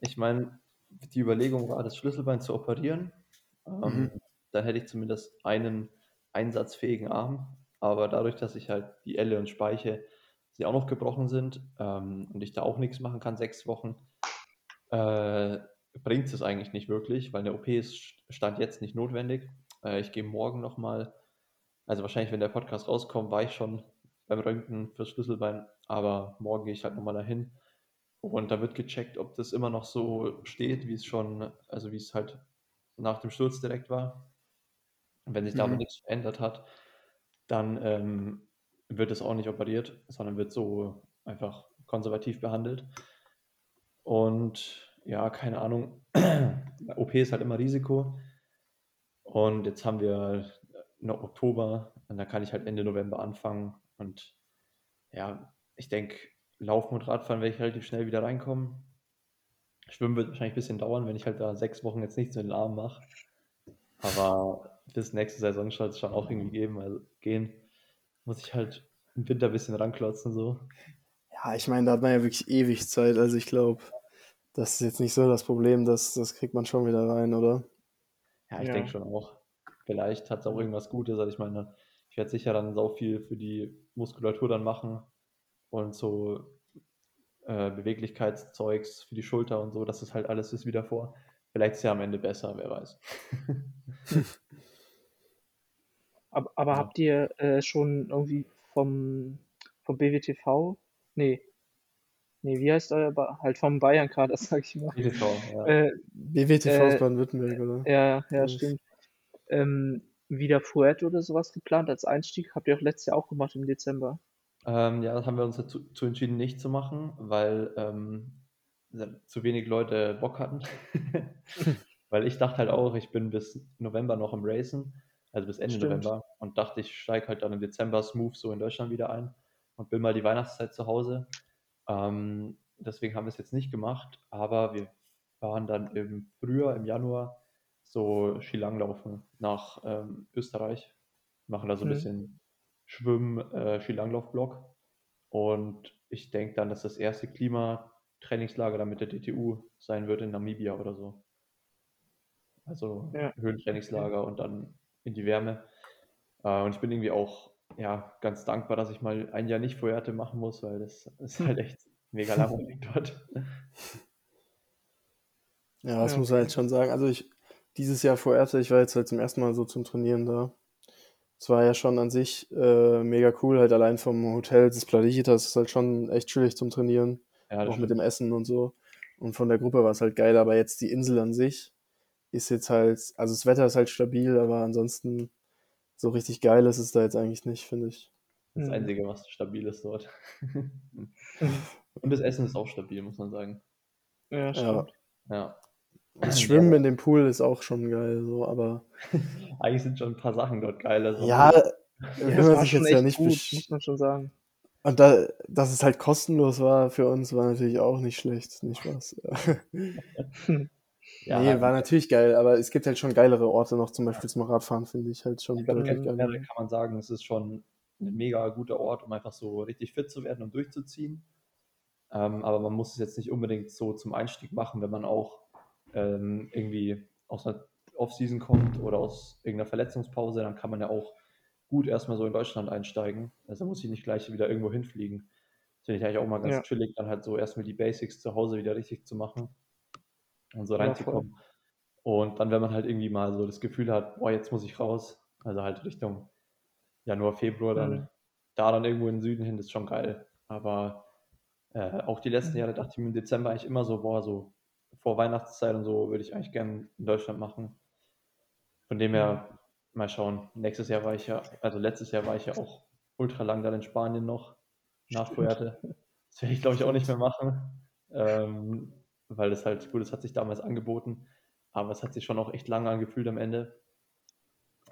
ich meine, die Überlegung war, das Schlüsselbein zu operieren. Ähm, Mhm. Dann hätte ich zumindest einen einsatzfähigen Arm. Aber dadurch, dass ich halt die Elle und Speiche, sie auch noch gebrochen sind ähm, und ich da auch nichts machen kann, sechs Wochen, äh, bringt es eigentlich nicht wirklich, weil eine OP ist Stand jetzt nicht notwendig. Äh, ich gehe morgen nochmal, also wahrscheinlich, wenn der Podcast rauskommt, war ich schon beim Röntgen fürs Schlüsselbein, aber morgen gehe ich halt nochmal dahin und da wird gecheckt, ob das immer noch so steht, wie es schon, also wie es halt nach dem Sturz direkt war. Und wenn sich da aber Mhm. nichts verändert hat, dann ähm, wird es auch nicht operiert, sondern wird so einfach konservativ behandelt. Und ja, keine Ahnung, OP ist halt immer Risiko. Und jetzt haben wir noch Oktober und da kann ich halt Ende November anfangen. Und ja, ich denke, Laufen und Radfahren werde ich relativ schnell wieder reinkommen. Schwimmen wird wahrscheinlich ein bisschen dauern, wenn ich halt da sechs Wochen jetzt nichts mit den Armen mache. Aber bis nächste Saison soll es schon auch irgendwie geben. Also gehen muss ich halt im Winter ein bisschen ranklotzen so. Ja, ich meine, da hat man ja wirklich ewig Zeit. Also ich glaube, das ist jetzt nicht so das Problem, das, das kriegt man schon wieder rein, oder? Ja, ich Ja. denke schon auch. Vielleicht hat es auch irgendwas Gutes. Also ich meine, ich werde sicher dann sau viel für die Muskulatur dann machen und so äh, Beweglichkeitszeugs für die Schulter und so, dass das halt alles ist wie davor. Vielleicht ist ja am Ende besser, wer weiß. Aber, aber Ja. habt ihr äh, schon irgendwie vom, vom BWTV? Nee. Nee, wie heißt euer ba halt vom Bayern-Kader, sag ich mal. BTV, ja. Äh, BWTV Äh, aus Baden-Württemberg, oder? ja, ja, Was? stimmt. Ähm, wieder Fuerte oder sowas geplant als Einstieg? Habt ihr auch letztes Jahr auch gemacht im Dezember. Ähm, ja, das haben wir uns dazu zu entschieden, nicht zu machen, weil ähm, zu wenig Leute Bock hatten. weil ich dachte halt auch, ich bin bis November noch im Racen, also bis Ende Stimmt. November, und dachte, ich steige halt dann im Dezember smooth so in Deutschland wieder ein und bin mal die Weihnachtszeit zu Hause. Ähm, deswegen haben wir es jetzt nicht gemacht, aber wir fahren dann im Frühjahr, im Januar, so Skilanglaufen nach ähm, Österreich, machen da so ein Mhm. bisschen Schwimmen, äh, Skilanglauf-Block. Und ich denke dann, dass das erste Klimatrainingslager dann mit der DTU sein wird in Namibia oder so. Also Ja. Höhentrainingslager und dann in die Wärme. Äh, und ich bin irgendwie auch ja, ganz dankbar, dass ich mal ein Jahr nicht Fuerte machen muss, weil das ist halt echt mega langweilig dort. Ja, das Ja, muss man okay. halt schon sagen. Also ich, dieses Jahr Fuerte, ich war jetzt halt zum ersten Mal so zum Trainieren da. Es war ja schon an sich äh, mega cool, halt allein vom Hotel des Platichitas ist halt schon echt chillig zum Trainieren, Ja, auch mit dem stimmt. Essen und so. Und von der Gruppe war es halt geil, aber jetzt die Insel an sich ist jetzt halt, also das Wetter ist halt stabil, aber ansonsten so richtig geil ist es da jetzt eigentlich nicht, finde ich. Das Mhm. Einzige, was stabil ist dort. Und das Essen ist auch stabil, muss man sagen. Ja, Ja. stimmt. Ja. Das Schwimmen in dem Pool ist auch schon geil, so, aber Eigentlich sind schon ein paar Sachen dort geil. Also ja, Ja, wenn das man war sich jetzt ja nicht gut, muss man schon sagen. Und da, dass es halt kostenlos war für uns, war natürlich auch nicht schlecht, nicht Spaß. ja, nee, war natürlich geil, aber es gibt halt schon geilere Orte noch, zum Beispiel zum Radfahren, finde ich halt schon ich glaube, generell kann man sagen, es ist schon ein mega guter Ort, um einfach so richtig fit zu werden und durchzuziehen. Ähm, aber man muss es jetzt nicht unbedingt so zum Einstieg machen, wenn man auch ähm, irgendwie aus einer Off-Season kommt oder aus irgendeiner Verletzungspause, dann kann man ja auch gut erstmal so in Deutschland einsteigen. Also muss ich nicht gleich wieder irgendwo hinfliegen. Finde ich eigentlich auch mal ganz Ja. chillig, dann halt so erstmal die Basics zu Hause wieder richtig zu machen und so Ja, reinzukommen. Und dann, wenn man halt irgendwie mal so das Gefühl hat, boah, jetzt muss ich raus, also halt Richtung Januar, Februar, dann Mhm. da dann irgendwo in den Süden hin, das ist schon geil. Aber äh, auch die letzten Mhm. Jahre dachte ich mir im Dezember eigentlich immer so, boah, so vor Weihnachtszeit und so würde ich eigentlich gerne in Deutschland machen. Von dem her, mal schauen. Nächstes Jahr war ich ja, also letztes Jahr war ich ja auch ultra lang dann in Spanien noch, nach. Fuerte. Das werde ich, glaube ich, auch nicht mehr machen. Ähm, weil das halt, gut, das hat sich damals angeboten, aber es hat sich schon auch echt lange angefühlt am Ende.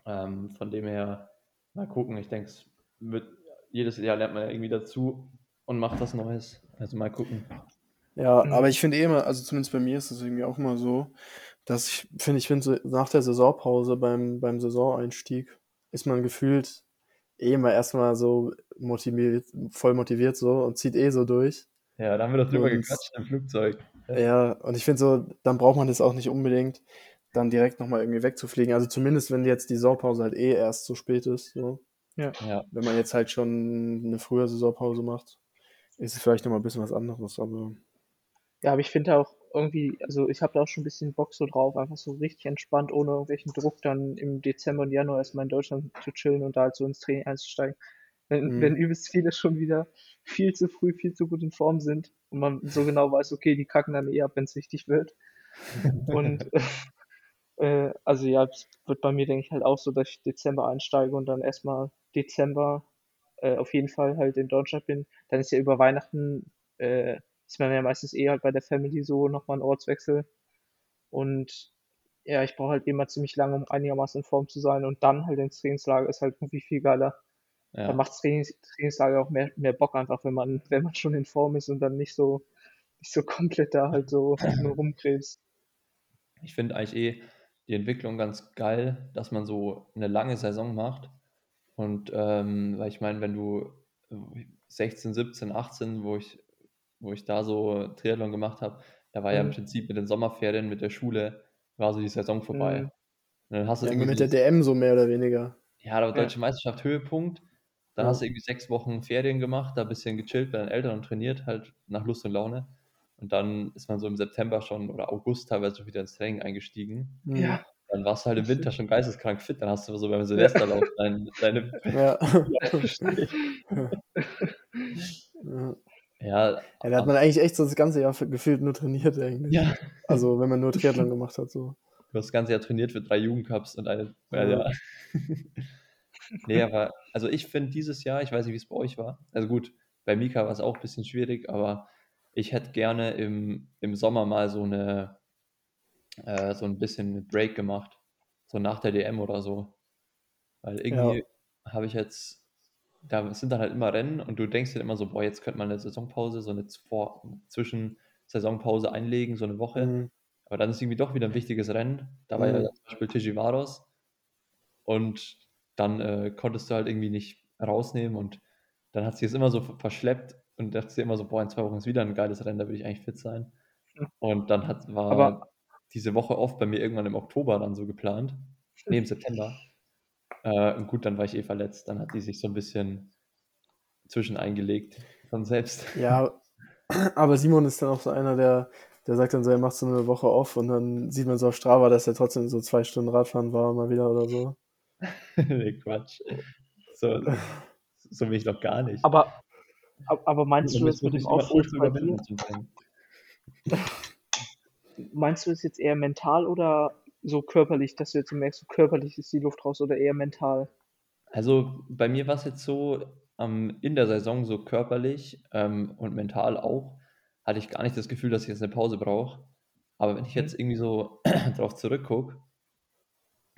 Ähm, von dem her, mal gucken. Ich denke, es wird, jedes Jahr lernt man ja irgendwie dazu und macht was Neues. Also mal gucken. Ja, aber ich finde eh immer, also zumindest bei mir ist es irgendwie auch immer so, dass ich finde, ich finde, nach der Saisonpause beim, beim Saisoneinstieg ist man gefühlt eh mal erstmal so motiviert, voll motiviert so und zieht eh so durch. Ja, da haben wir doch drüber Und- gequatscht im Flugzeug. Ja, und ich finde so, dann braucht man das auch nicht unbedingt, dann direkt nochmal irgendwie wegzufliegen. Also zumindest, wenn jetzt die Saisonpause halt eh erst so spät ist. So. Ja, Wenn man jetzt halt schon eine frühe Saisonpause macht, ist es vielleicht nochmal ein bisschen was anderes. Aber Ja, aber ich finde auch irgendwie, also ich habe da auch schon ein bisschen Bock so drauf, einfach so richtig entspannt, ohne irgendwelchen Druck, dann im Dezember und Januar erstmal in Deutschland zu chillen und da halt so ins Training einzusteigen. Wenn, Mhm. wenn übelst viele schon wieder viel zu früh, viel zu gut in Form sind und man so genau weiß, okay, die kacken dann eh ab, wenn es wichtig wird. Und äh, also ja, es wird bei mir, denke ich, halt auch so, dass ich Dezember einsteige und dann erstmal Dezember äh, auf jeden Fall halt in Deutschland bin. Dann ist ja über Weihnachten, äh, ist man ja meistens eh halt bei der Family so nochmal ein Ortswechsel. Und ja, ich brauche halt immer ziemlich lange, um einigermaßen in Form zu sein. Und dann halt ins Trainingslager ist halt irgendwie viel geiler. Da ja. macht Trainings, Trainingslager auch mehr, mehr Bock einfach, wenn man, wenn man schon in Form ist und dann nicht so, nicht so komplett da halt so nur rumkrebst. Ich finde eigentlich eh die Entwicklung ganz geil, dass man so eine lange Saison macht. Und ähm, weil ich meine, wenn du äh, 16, 17, 18, wo ich, wo ich da so Triathlon gemacht habe, da war ja im Mhm. Prinzip mit den Sommerferien, mit der Schule, war so die Saison vorbei. Mhm. Und dann hast du ja, irgendwie mit so der DM so mehr oder weniger. Ja, da war Ja. Deutsche Meisterschaft Höhepunkt. Dann Ja. hast du irgendwie sechs Wochen Ferien gemacht, da ein bisschen gechillt bei deinen Eltern und trainiert, halt nach Lust und Laune. Und dann ist man so im September schon oder August teilweise schon wieder ins Training eingestiegen. Ja, Dann warst du halt im Winter schon geisteskrank fit. Dann hast du so beim Silvesterlauf dein, deine. Ja. ja. Ja, Ja, da hat man eigentlich echt so das ganze Jahr gefühlt nur trainiert eigentlich. ja, Also wenn man nur Triathlon gemacht hat, so. du hast das ganze Jahr trainiert für drei Jugendcups und eine. Ja, Ja. Ja. nee, aber also ich finde dieses Jahr, ich weiß nicht, wie es bei euch war. Also gut, bei Mika war es auch ein bisschen schwierig, aber ich hätte gerne im, im Sommer mal so eine äh, so ein bisschen Break gemacht. So nach der DM oder so. Weil irgendwie habe ich jetzt, da sind dann halt immer Rennen und du denkst dir immer so, boah, jetzt könnte man eine Saisonpause, so eine vor, Zwischen-Saisonpause einlegen, so eine Woche. Mhm. Aber dann ist irgendwie doch wieder ein wichtiges Rennen. Da war ja Mhm. zum Beispiel Tijivaros. Und dann äh, konntest du halt irgendwie nicht rausnehmen und dann hat sich es immer so verschleppt und dachte dir immer so, boah, in zwei Wochen ist wieder ein geiles Rennen, da würde ich eigentlich fit sein. Hm. Und dann hat, war Aber- diese Woche oft bei mir irgendwann im Oktober dann so geplant. Im September. Äh, und gut, dann war ich eh verletzt. Dann hat die sich so ein bisschen zwischen eingelegt von selbst. Ja, aber Simon ist dann auch so einer, der, der sagt dann so, er macht so eine Woche off und dann sieht man so auf Strava, dass er trotzdem so zwei Stunden Radfahren war, mal wieder oder so. nee, Quatsch. So, so will ich doch gar nicht. Aber, ab- aber meinst Da du jetzt mit dem Aufruf bei dir, meinst du es jetzt eher mental oder so körperlich, dass du jetzt merkst, so körperlich ist die Luft raus oder eher mental? Also bei mir war es jetzt so, ähm, in der Saison so körperlich ähm, und mental auch, hatte ich gar nicht das Gefühl, dass ich jetzt eine Pause brauche. Aber wenn ich Mhm. jetzt irgendwie so drauf zurückgucke,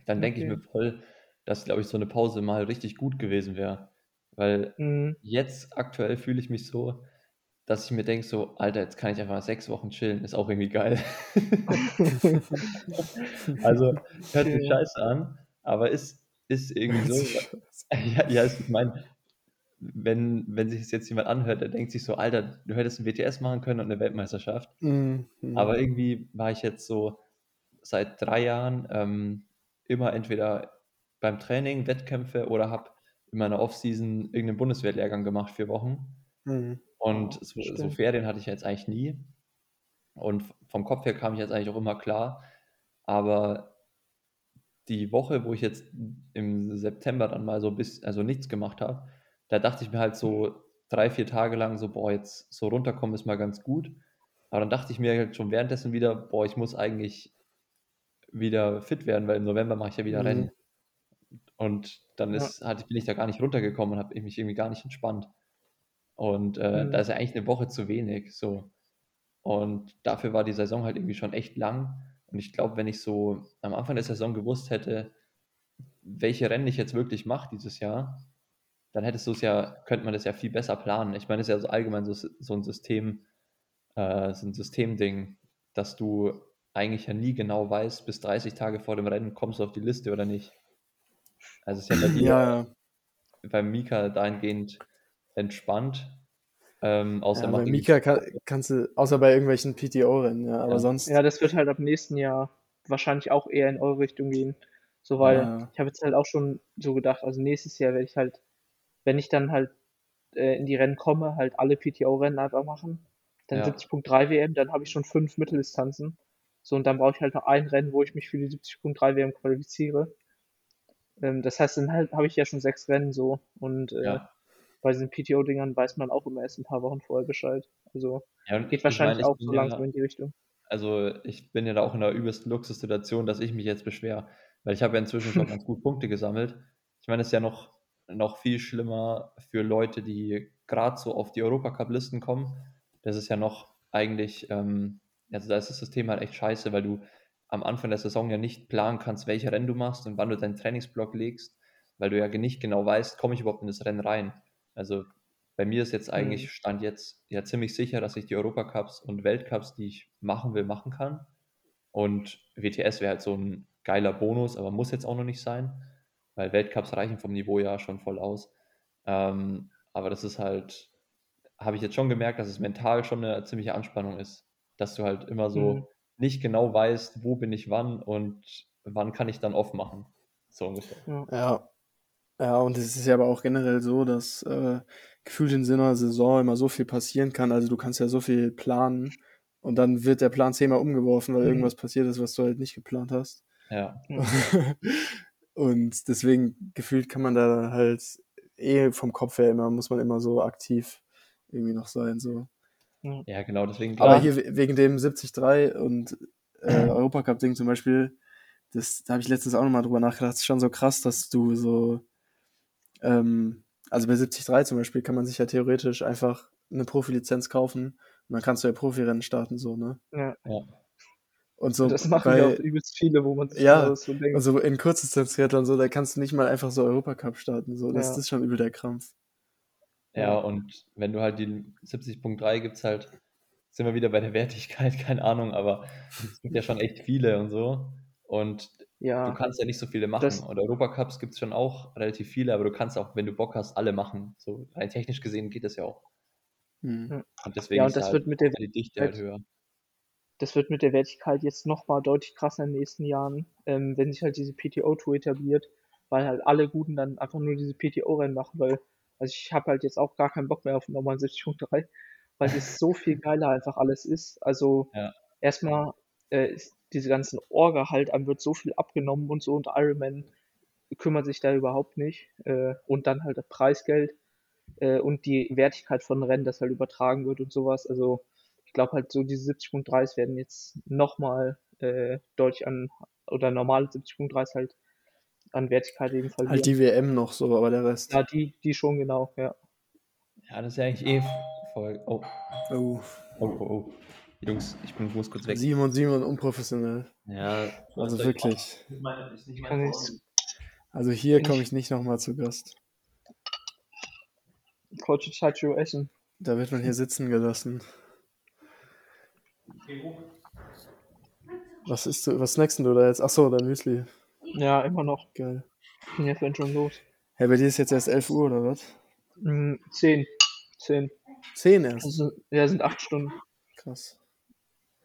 dann denke ich mir voll, dass, glaube ich, so eine Pause mal richtig gut gewesen wäre. Weil Mhm. jetzt aktuell fühle ich mich so, dass ich mir denke, so, Alter, jetzt kann ich einfach mal sechs Wochen chillen, ist auch irgendwie geil. Also hört sich Okay. scheiße an, aber ist, ist irgendwie so. Ja, ja ich meine, wenn, wenn sich das jetzt jemand anhört, der denkt sich so, Alter, du hättest ein WTS machen können und eine Weltmeisterschaft. Mhm. Aber irgendwie war ich jetzt so seit drei Jahren ähm, immer entweder beim Training, Wettkämpfe oder habe in meiner Offseason irgendeinen Bundeswehrlehrgang gemacht, vier Wochen. Mhm. Und so, so. Ferien hatte ich jetzt eigentlich nie. Und vom Kopf her kam ich jetzt eigentlich auch immer klar. Aber die Woche, wo ich jetzt im September dann mal so bis, also nichts gemacht habe, da dachte ich mir halt so drei, vier Tage lang so, boah, jetzt so runterkommen ist mal ganz gut. Aber dann dachte ich mir halt schon währenddessen wieder, boah, ich muss eigentlich wieder fit werden, weil im November mache ich ja wieder Mhm. Rennen. Und dann Ja. ist, halt, bin ich da gar nicht runtergekommen und habe mich irgendwie gar nicht entspannt. Und äh, Mhm. da ist ja eigentlich eine Woche zu wenig. So. Und dafür war die Saison halt irgendwie schon echt lang. Und ich glaube, wenn ich so am Anfang der Saison gewusst hätte, welche Rennen ich jetzt wirklich mache dieses Jahr, dann hättest du es ja, könnte man das ja viel besser planen. Ich meine, es ist ja so allgemein so, so ein System, äh, so ein Systemding, dass du eigentlich ja nie genau weißt, bis 30 Tage vor dem Rennen kommst du auf die Liste oder nicht. Also es ist ja bei dir Ja, ja. beim Mika dahingehend entspannt. Ähm, außer Ja, bei Mika kann, kannst du, außer bei irgendwelchen PTO-Rennen, ja, aber Ja. sonst. Ja, das wird halt ab nächsten Jahr wahrscheinlich auch eher in eure Richtung gehen. So, weil Ja. ich habe jetzt halt auch schon so gedacht, also nächstes Jahr werde ich halt, wenn ich dann halt äh, in die Rennen komme, halt alle PTO-Rennen einfach machen. Dann Ja. 70.3 WM, dann habe ich schon fünf Mitteldistanzen. So, und dann brauche ich halt noch ein Rennen, wo ich mich für die 70.3 WM qualifiziere. Ähm, das heißt, dann halt habe ich ja schon sechs Rennen so. Und äh, Ja. bei diesen PTO-Dingern weiß man auch immer erst ein paar Wochen vorher Bescheid. Also Ja, und geht ich wahrscheinlich meine, auch so ja- langsam in die Richtung. Also ich bin ja da auch in der übelsten Luxussituation, dass ich mich jetzt beschwere, weil ich habe ja inzwischen schon ganz gut Punkte gesammelt. Ich meine, es ist ja noch, noch viel schlimmer für Leute, die gerade so auf die Europacup-Listen kommen. Das ist ja noch eigentlich, ähm, also da ist das System halt echt scheiße, weil du am Anfang der Saison ja nicht planen kannst, welche Rennen du machst und wann du deinen Trainingsblock legst, weil du ja nicht genau weißt, komme ich überhaupt in das Rennen rein. Also bei mir ist jetzt eigentlich, Mhm. stand jetzt ja ziemlich sicher, dass ich die Europacups und Weltcups, die ich machen will, machen kann. Und WTS wäre halt so ein geiler Bonus, aber muss jetzt auch noch nicht sein, weil Weltcups reichen vom Niveau ja schon voll aus. Ähm, aber das ist halt, habe ich jetzt schon gemerkt, dass es mental schon eine ziemliche Anspannung ist, dass du halt immer so Mhm. Nicht genau weißt, wo bin ich wann und wann kann ich dann off machen. So ungefähr. Ja. Ja. Ja, und es ist ja aber auch generell so, dass äh, gefühlt in so einer Saison immer so viel passieren kann. Also du kannst ja so viel planen und dann wird der Plan zehnmal umgeworfen, weil Mhm. irgendwas passiert ist, was du halt nicht geplant hast. Ja, und deswegen gefühlt kann man da halt eh vom Kopf her immer, muss man immer so aktiv irgendwie noch sein. So. Ja genau, deswegen Aber glaub ich- hier we- wegen dem 73 und äh, Europacup-Ding zum Beispiel, das, da habe ich letztens auch nochmal drüber nachgedacht, das ist schon so krass, dass du so, ähm, also bei 73 zum Beispiel kann man sich ja theoretisch einfach eine Profilizenz kaufen und dann kannst du ja Profirennen starten, so, ne? Ja. ja. Und so das machen bei, ja auch übelst viele, wo man sich Ja, so denkt. also in Kurzdistanz-Triathlon so, da kannst du nicht mal einfach so Europacup starten, so, das, Ja. das ist schon übel der Krampf. Ja, und wenn du halt die 70.3 gibt es halt, sind wir wieder bei der Wertigkeit, keine Ahnung, aber es gibt ja schon echt viele und so. Und ja, du kannst ja nicht so viele machen. Das- und Europacups gibt es schon auch relativ viele, aber du kannst auch, wenn du Bock hast, alle machen. So rein technisch gesehen geht das ja auch. Hm. Und deswegen Ja, und ist das halt wird mit der die Dichte halt Wertigkeit- höher. das wird mit der Wertigkeit jetzt nochmal deutlich krasser in den nächsten Jahren, ähm, wenn sich halt diese PTO-Tour etabliert, weil halt alle Guten dann einfach nur diese PTO-Rennen machen, weil, also ich habe halt jetzt auch gar keinen Bock mehr auf einen normalen 70.3, weil es so viel geiler einfach alles ist. Also Ja. erstmal äh, ist diese ganzen Orga halt, einem wird so viel abgenommen und so und Ironman kümmert sich da überhaupt nicht. Äh, und dann halt das Preisgeld äh, und die Wertigkeit von Rennen, das halt übertragen wird und sowas. Also ich glaube halt so diese 70.3s werden jetzt nochmal äh, deutlich an, oder normale 70.3s halt an Wertigkeit eben verlieren. Halt die WM noch so, aber der Rest. ja, die, die schon genau, ja. Ja, das ist ja eigentlich eh voll. Oh, Oh, oh, oh, oh. Jungs, ich bin, muss kurz weg. Simon, Simon, unprofessionell. Ja, Also wirklich. Ist meine, nicht ich-. Also hier komme ich- ich nicht nochmal zu Gast. Coach Chacho Essen. Da wird man hier sitzen gelassen. Was ist du, was snackst denn du da jetzt? Achso, dein Müsli. Ja, immer noch. Geil. Bin ja vorhin schon los. Hey, bei dir ist jetzt erst 11 Uhr, oder was? Mm, zehn. Zehn. 10 erst. Also, ja, sind acht Stunden. Krass.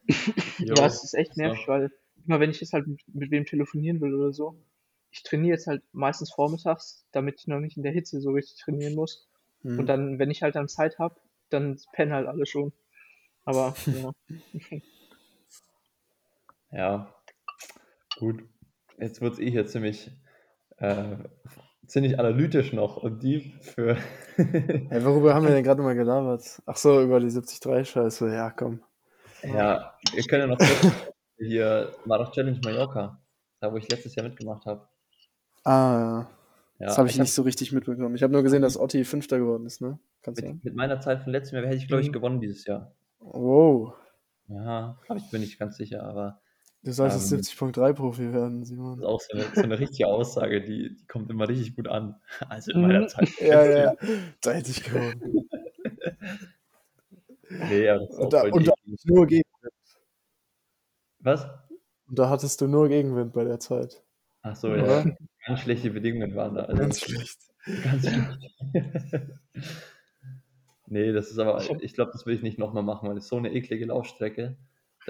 Ja, es ist echt so. nervig, weil immer wenn ich jetzt halt mit, mit wem telefonieren will oder so, ich trainiere jetzt halt meistens vormittags, damit ich noch nicht in der Hitze so richtig trainieren muss. Hm. Und dann, wenn ich halt dann Zeit habe, dann pennen halt alle schon. Aber ja. Ja, gut. Jetzt wird es eh hier ziemlich, äh, ziemlich analytisch noch und die für. Hey, worüber haben wir denn gerade mal gelabert? Ach so, über die 73-Scheiße. Ja, komm. ja, wir können ja noch kurz hier Marath Challenge Mallorca, da wo ich letztes Jahr mitgemacht habe. Ah, ja. Ja, das habe ich hab- nicht so richtig mitbekommen. Ich habe nur gesehen, dass Otti Fünfter geworden ist, ne? Kannst Mit, sagen? mit meiner Zeit von letztem Jahr hätte ich, glaube ich, Mhm. gewonnen dieses Jahr. Wow. Ja, aber ich bin nicht ganz sicher, aber Du solltest Ähm. 70.3-Profi werden, das Simon. ist auch so eine, so eine richtige Aussage, die, die kommt immer richtig gut an. Also in Mhm. meiner Zeit. von Ja, ja, Jahr. Da hätte ich gewonnen. Nee, aber das ist Und da- und da-. Nur gegen, Was? und da hattest du nur Gegenwind bei der Zeit. Ach so, Oder? ja. Ganz schlechte Bedingungen waren da. Also, Ganz schlecht. Ganz schlecht. Ne, das ist aber Ich glaube, das will ich nicht noch mal machen, weil das ist so 'ne eklige Laufstrecke.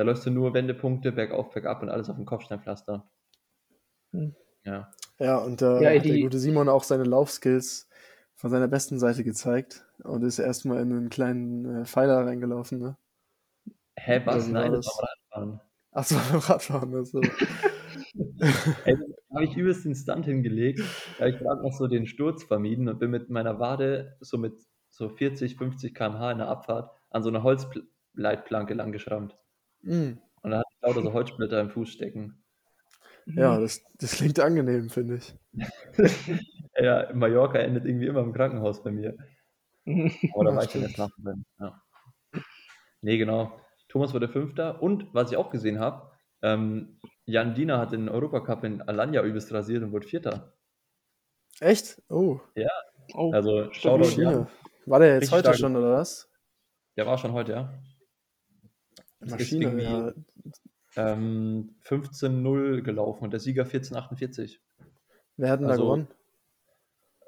Da läufst du nur Wendepunkte bergauf, bergab und alles auf'm Kopfsteinpflaster. Hm. Ja. Ja, und da Ja, hat der gute Simon auch seine Laufskills von seiner besten Seite gezeigt und ist erst mal in 'nen kleinen, äh, Pfeiler reingelaufen, ne? Hä, was? war Nein, das das? war Radfahren. Ach, das war beim Radfahren, ach so. Ey, da habe ich übelst den Stunt hingelegt. Da habe ich grad noch so den Sturz vermieden und bin mit meiner Wade so mit so 40, 50 km/h in der Abfahrt an so 'ner Holzpl Leitplanke lang geschrammt. Mhm. Und da hatte ich lauter so Holzsplitter im Fuß stecken. Ja, Mhm. das das klingt angenehm, finde ich. Ja, Mallorca endet irgendwie immer im Krankenhaus bei mir. Aber da Ja, war ich dann erst stimmt. nach ja. Ne, genau. Thomas wurde Fünfter und was ich auch gesehen habe, ähm, Jan Diener hat den Europacup in Alanya übelst rasiert und wurde Vierter. Echt? Oh. Ja, Oh, also. Jan. Maschine. War der jetzt Richtig heute stark. schon oder was? Der war schon heute, ja. Maschine, irgendwie, ja. ähm, 15:0 gelaufen und der Sieger 14:48. Wer hat denn da Also gewonnen?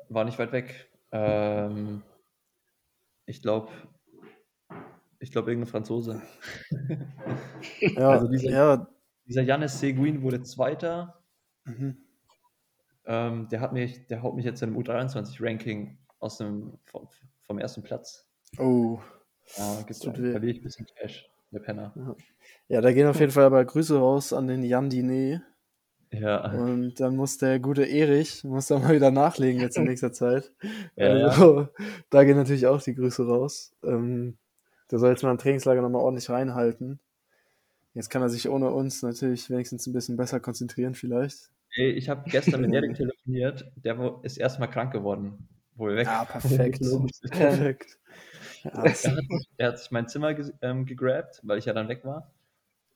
war nicht weit weg. Ähm, ich glaube ich glaube, irgend 'n Franzose. Ja, Also dieser ja. dieser Yannis Seguin wurde Zweiter. Mhm. Ähm, der hat mich der haut mich jetzt im U23-Ranking aus dem vom vom 1. Platz. Oh. Ja, Das tut da weh. verliere ich bisschen Cash, der Penner. Ja. Ja, da gehen auf jeden Fall aber Grüße raus an den Jan Diné. Ja. Und dann muss der gute Erich muss da mal wieder nachlegen jetzt in nächster Zeit. Ja, ja. Also, da gehen natürlich auch die Grüße raus. Ähm, der soll jetzt mal im Trainingslager noch mal ordentlich reinhalten. Jetzt kann er sich ohne uns natürlich wenigstens 'n bisschen besser konzentrieren vielleicht. Ey, ich habe gestern mit Erik telefoniert, der ist erst mal krank geworden, wo wir weg Ja, wir perfekt. Perfekt. Ja, Er hat sich er hat sich mein Zimmer ges ähm, gegrabt, weil ich ja dann weg war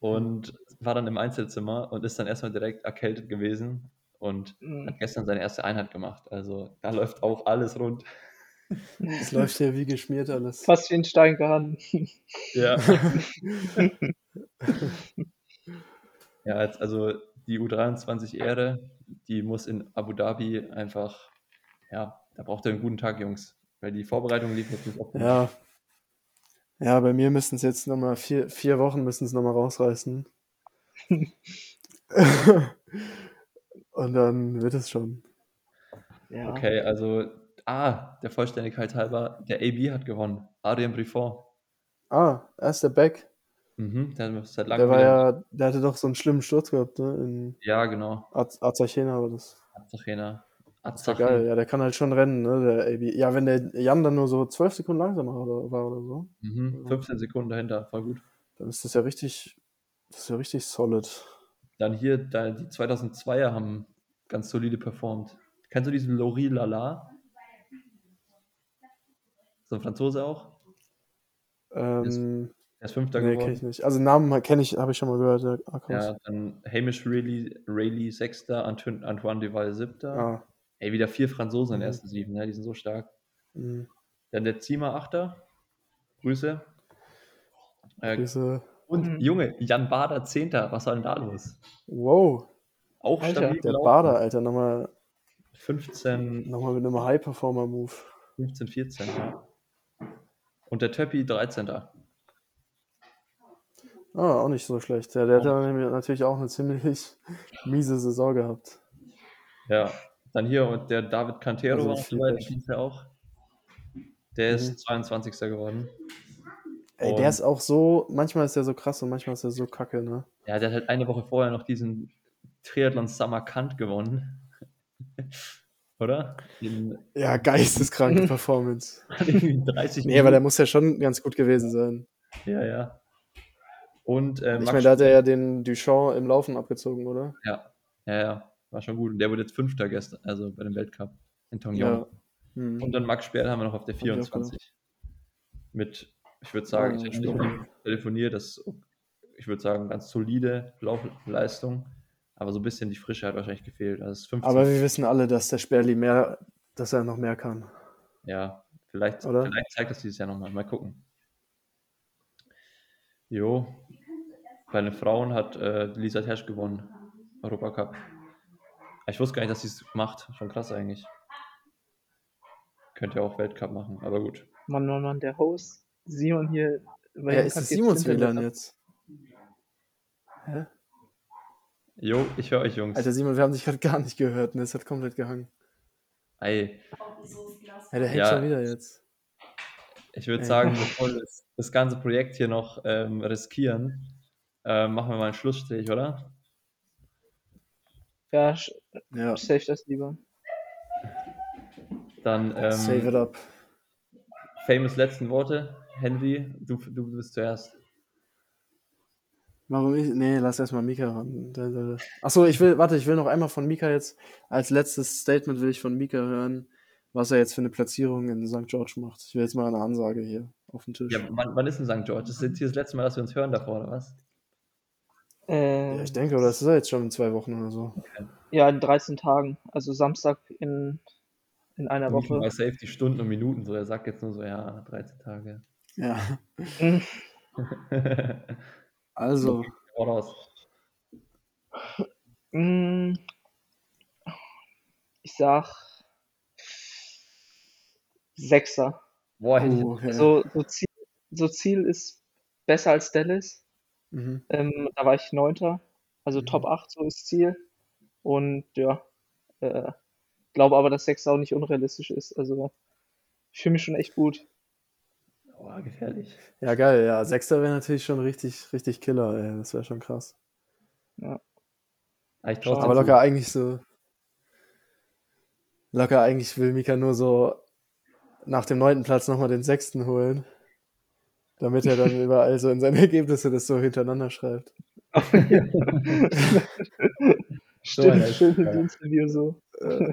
und war dann im Einzelzimmer und ist dann erst mal direkt erkältet gewesen und Mhm. hat gestern seine erste Einheit gemacht. Also, da läuft auch alles rund. Das läuft hier wie geschmiert alles. Fast wie 'n Steingarten. Ja. Ja, jetzt also die U23-Ehre, die muss in Abu Dhabi einfach ja, da braucht ihr 'n guten Tag, Jungs, weil die Vorbereitung lief jetzt nicht optimal. Ja. Ja, bei mir müssen's jetzt noch mal 4 4 Wochen müssen's noch mal rausreißen. Und dann wird es schon. Ja. Okay, also ah, der Vollständigkeit halber, der AB hat gewonnen. Adrien Briffon. Ah, er ist der Beck. Mhm, der Der langem war ja der hatte doch so 'n schlimmen Sturz gehabt, ne, in Ja, genau. Az Arzachena war das. Arzachena. Ist ja geil. Ja, der kann halt schon rennen, ne, der AB. Ja, wenn der Jan dann nur so 12 Sekunden langsamer oder war oder so, Mhm, ja, 15 Sekunden dahinter, voll gut. dann ist das ja richtig das ist ja richtig solid. Dann hier, da die 2002er haben ganz solide performt. Kennst du diesen Laurie Lala? So 'n Franzose auch. Der ist Ähm, der ist Fünfter ne, kenne ich geworden. nicht. Also Namen kenne ich habe ich schon mal gehört, ja, Akos. Ja, dann Hamish Rayleigh Rayleigh Sechster, Antoine Duval Siebter. Ah. Ey, wieder 4 Franzosen in den Mhm. ersten 7, ne? Die sind so stark. Mhm. Dann der Ziemer Achter. Grüße. Äh, Grüße. und Mhm. Junge, Jan Bader Zehnter. Was war denn da los? Wow. Auch Alter. stabil Der gelaufen. Bader, Alter, noch mal 15 noch mal mit 'nem High Performer Move. 15, 14, ja. Und der Töppi 13. Ah, auch nicht so schlecht. Ja, der hat ja nämlich natürlich auch 'ne ziemlich miese Saison gehabt. Ja, dann hier und der David Cantero Also war ja auch. Der Mhm. ist 22. geworden. Ey, der Und ist auch so manchmal ist der so krass und manchmal ist er so kacke, ne? ja, der hat halt eine Woche vorher noch diesen Triathlon Samarkand gewonnen. Oder? Den Ja, geisteskranke Performance. irgendwie 30 Ne, aber der muss ja schon ganz gut gewesen sein. Ja, ja. Und, äh, Ich meine, da hat er ja den Duchamp im Laufen abgezogen, oder? Ja. Ja, ja, war schon gut. Und der wurde jetzt Fünfter gestern, also bei dem Weltcup in Tongyeong. Ja. Mhm. Und dann Max Sperl haben wir noch auf der Habe ich auch gedacht. 24. Mit, ich würde sagen, ich habe stimmt. nicht mit ihm telefoniert, das ich würde sagen, ganz solide Laufleistung, aber so 'n bisschen die Frische hat wahrscheinlich gefehlt. Also, es ist 15 Aber wir wissen alle, dass der Sperli mehr dass er noch mehr kann. Ja, vielleicht Oder? vielleicht zeigt das dieses Jahr noch mal. Mal gucken. Jo. Bei den Frauen hat, äh, Lisa Tersch gewonnen, Europacup. Ich wusste gar nicht, dass sie's macht. Schon krass eigentlich. Könnte ja auch Weltcup machen, aber gut. Mann, Mann, Mann, der Host, Simon hier. bei Ja, ist es Simons WLAN jetzt? Hä? Jo, ich höre euch, Jungs. Alter, Simon, wir haben dich gerade gar nicht gehört, ne? Es hat komplett gehangen. Ey, Ja, der hängt Ja. schon wieder jetzt. ich würde sagen, bevor wir das, das ganze Projekt hier noch ähm, riskieren, ähm, machen wir mal einen Schlussstrich, oder? Ja, sch- Ja, save das lieber. Dann save ähm, it up. famous letzten Worte. Henry, du, du bist zuerst. Warum ich? Nee, lass erstmal Mika ran. Achso, ich will, warte, ich will noch einmal von Mika jetzt, als letztes Statement will ich von Mika hören, was er jetzt für eine Platzierung in St. George macht. Ich will jetzt mal eine Ansage hier auf den Tisch. Ja, wann, wann ist denn St. George? Das ist jetzt hier das letzte Mal, dass wir uns hören davor, oder was? Äh, Ja, ich denke, oder das ist ja jetzt schon in zwei Wochen oder so. ja, in 13 Tagen. Also Samstag in, in einer Woche. weiß safe die Stunden und Minuten, so er sagt jetzt nur so, ja, 13 Tage. Ja. Mhm. Also. Mm, Ich sag Sechser. Boah, oh, okay. So, so, Ziel, so Ziel ist besser als Dallas. Mhm. Ähm, da war ich Neunter. Also Mhm. Top 8, so ist Ziel. Und ja, äh, glaube aber, dass Sechser auch nicht unrealistisch ist. Also ich fühle mich schon echt gut. Boah, gefährlich. Ja, geil, ja. Sechster wäre natürlich schon richtig, richtig Killer, ey. Das wäre schon krass. Aber ich Aber dir zu. locker eigentlich so. Locker eigentlich will Mika nur so nach dem neunten Platz nochmal den sechsten holen. Damit er dann überall so in seine Ergebnisse das so hintereinander schreibt. Stimmt, Alter, schön im ja. Interview so. Äh,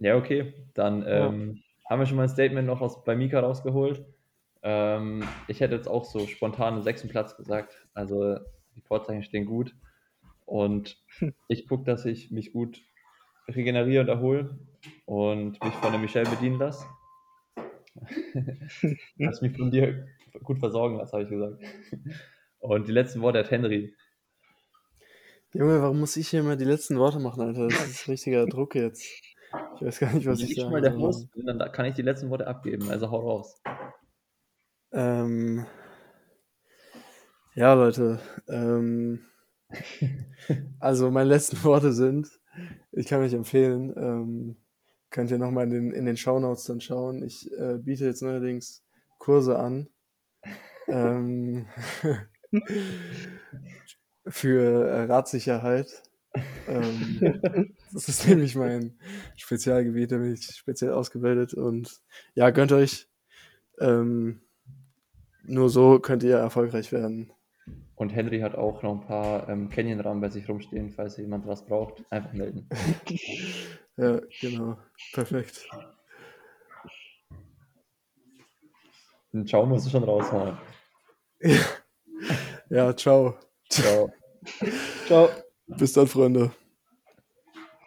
Ja, okay. Dann Ja. ähm, haben wir schon mal ein Statement noch aus, bei Mika rausgeholt. Ähm, ich hätte jetzt auch so spontan einen sechsten Platz gesagt. Also die Vorzeichen stehen gut. Und ich gucke, dass ich mich gut regeneriere und erhole und mich von der Michelle bedienen lasse. ich mich von dir gut versorgen lasse, habe ich gesagt. Und die letzten Worte hat Henry. Junge, warum muss ich hier immer die letzten Worte machen, Alter? Das ist richtiger Druck jetzt. Ich weiß gar nicht, was Wenn ich ich sagen mal der. Host bin, dann da- kann ich die letzten Worte abgeben. Also hau raus. Ähm, ja, Leute. Ähm, also meine letzten Worte sind, ich kann mich empfehlen, ähm, könnt ihr nochmal in den, in den Shownotes dann schauen. Ich äh, biete jetzt neuerdings Kurse an. ähm, für äh, Radsicherheit. Ähm, das ist nämlich mein Spezialgebiet, da bin ich speziell ausgebildet und ja, gönnt euch. Ähm, nur so könnt ihr erfolgreich werden. Und Henry hat auch noch ein paar ähm, Canyon-Rahmen bei sich rumstehen, falls jemand was braucht. Einfach melden. Ja, genau. Perfekt. Den Ciao musst du schon raushauen. Ja, ciao. Ciao. Ciao. Bis dann, Freunde.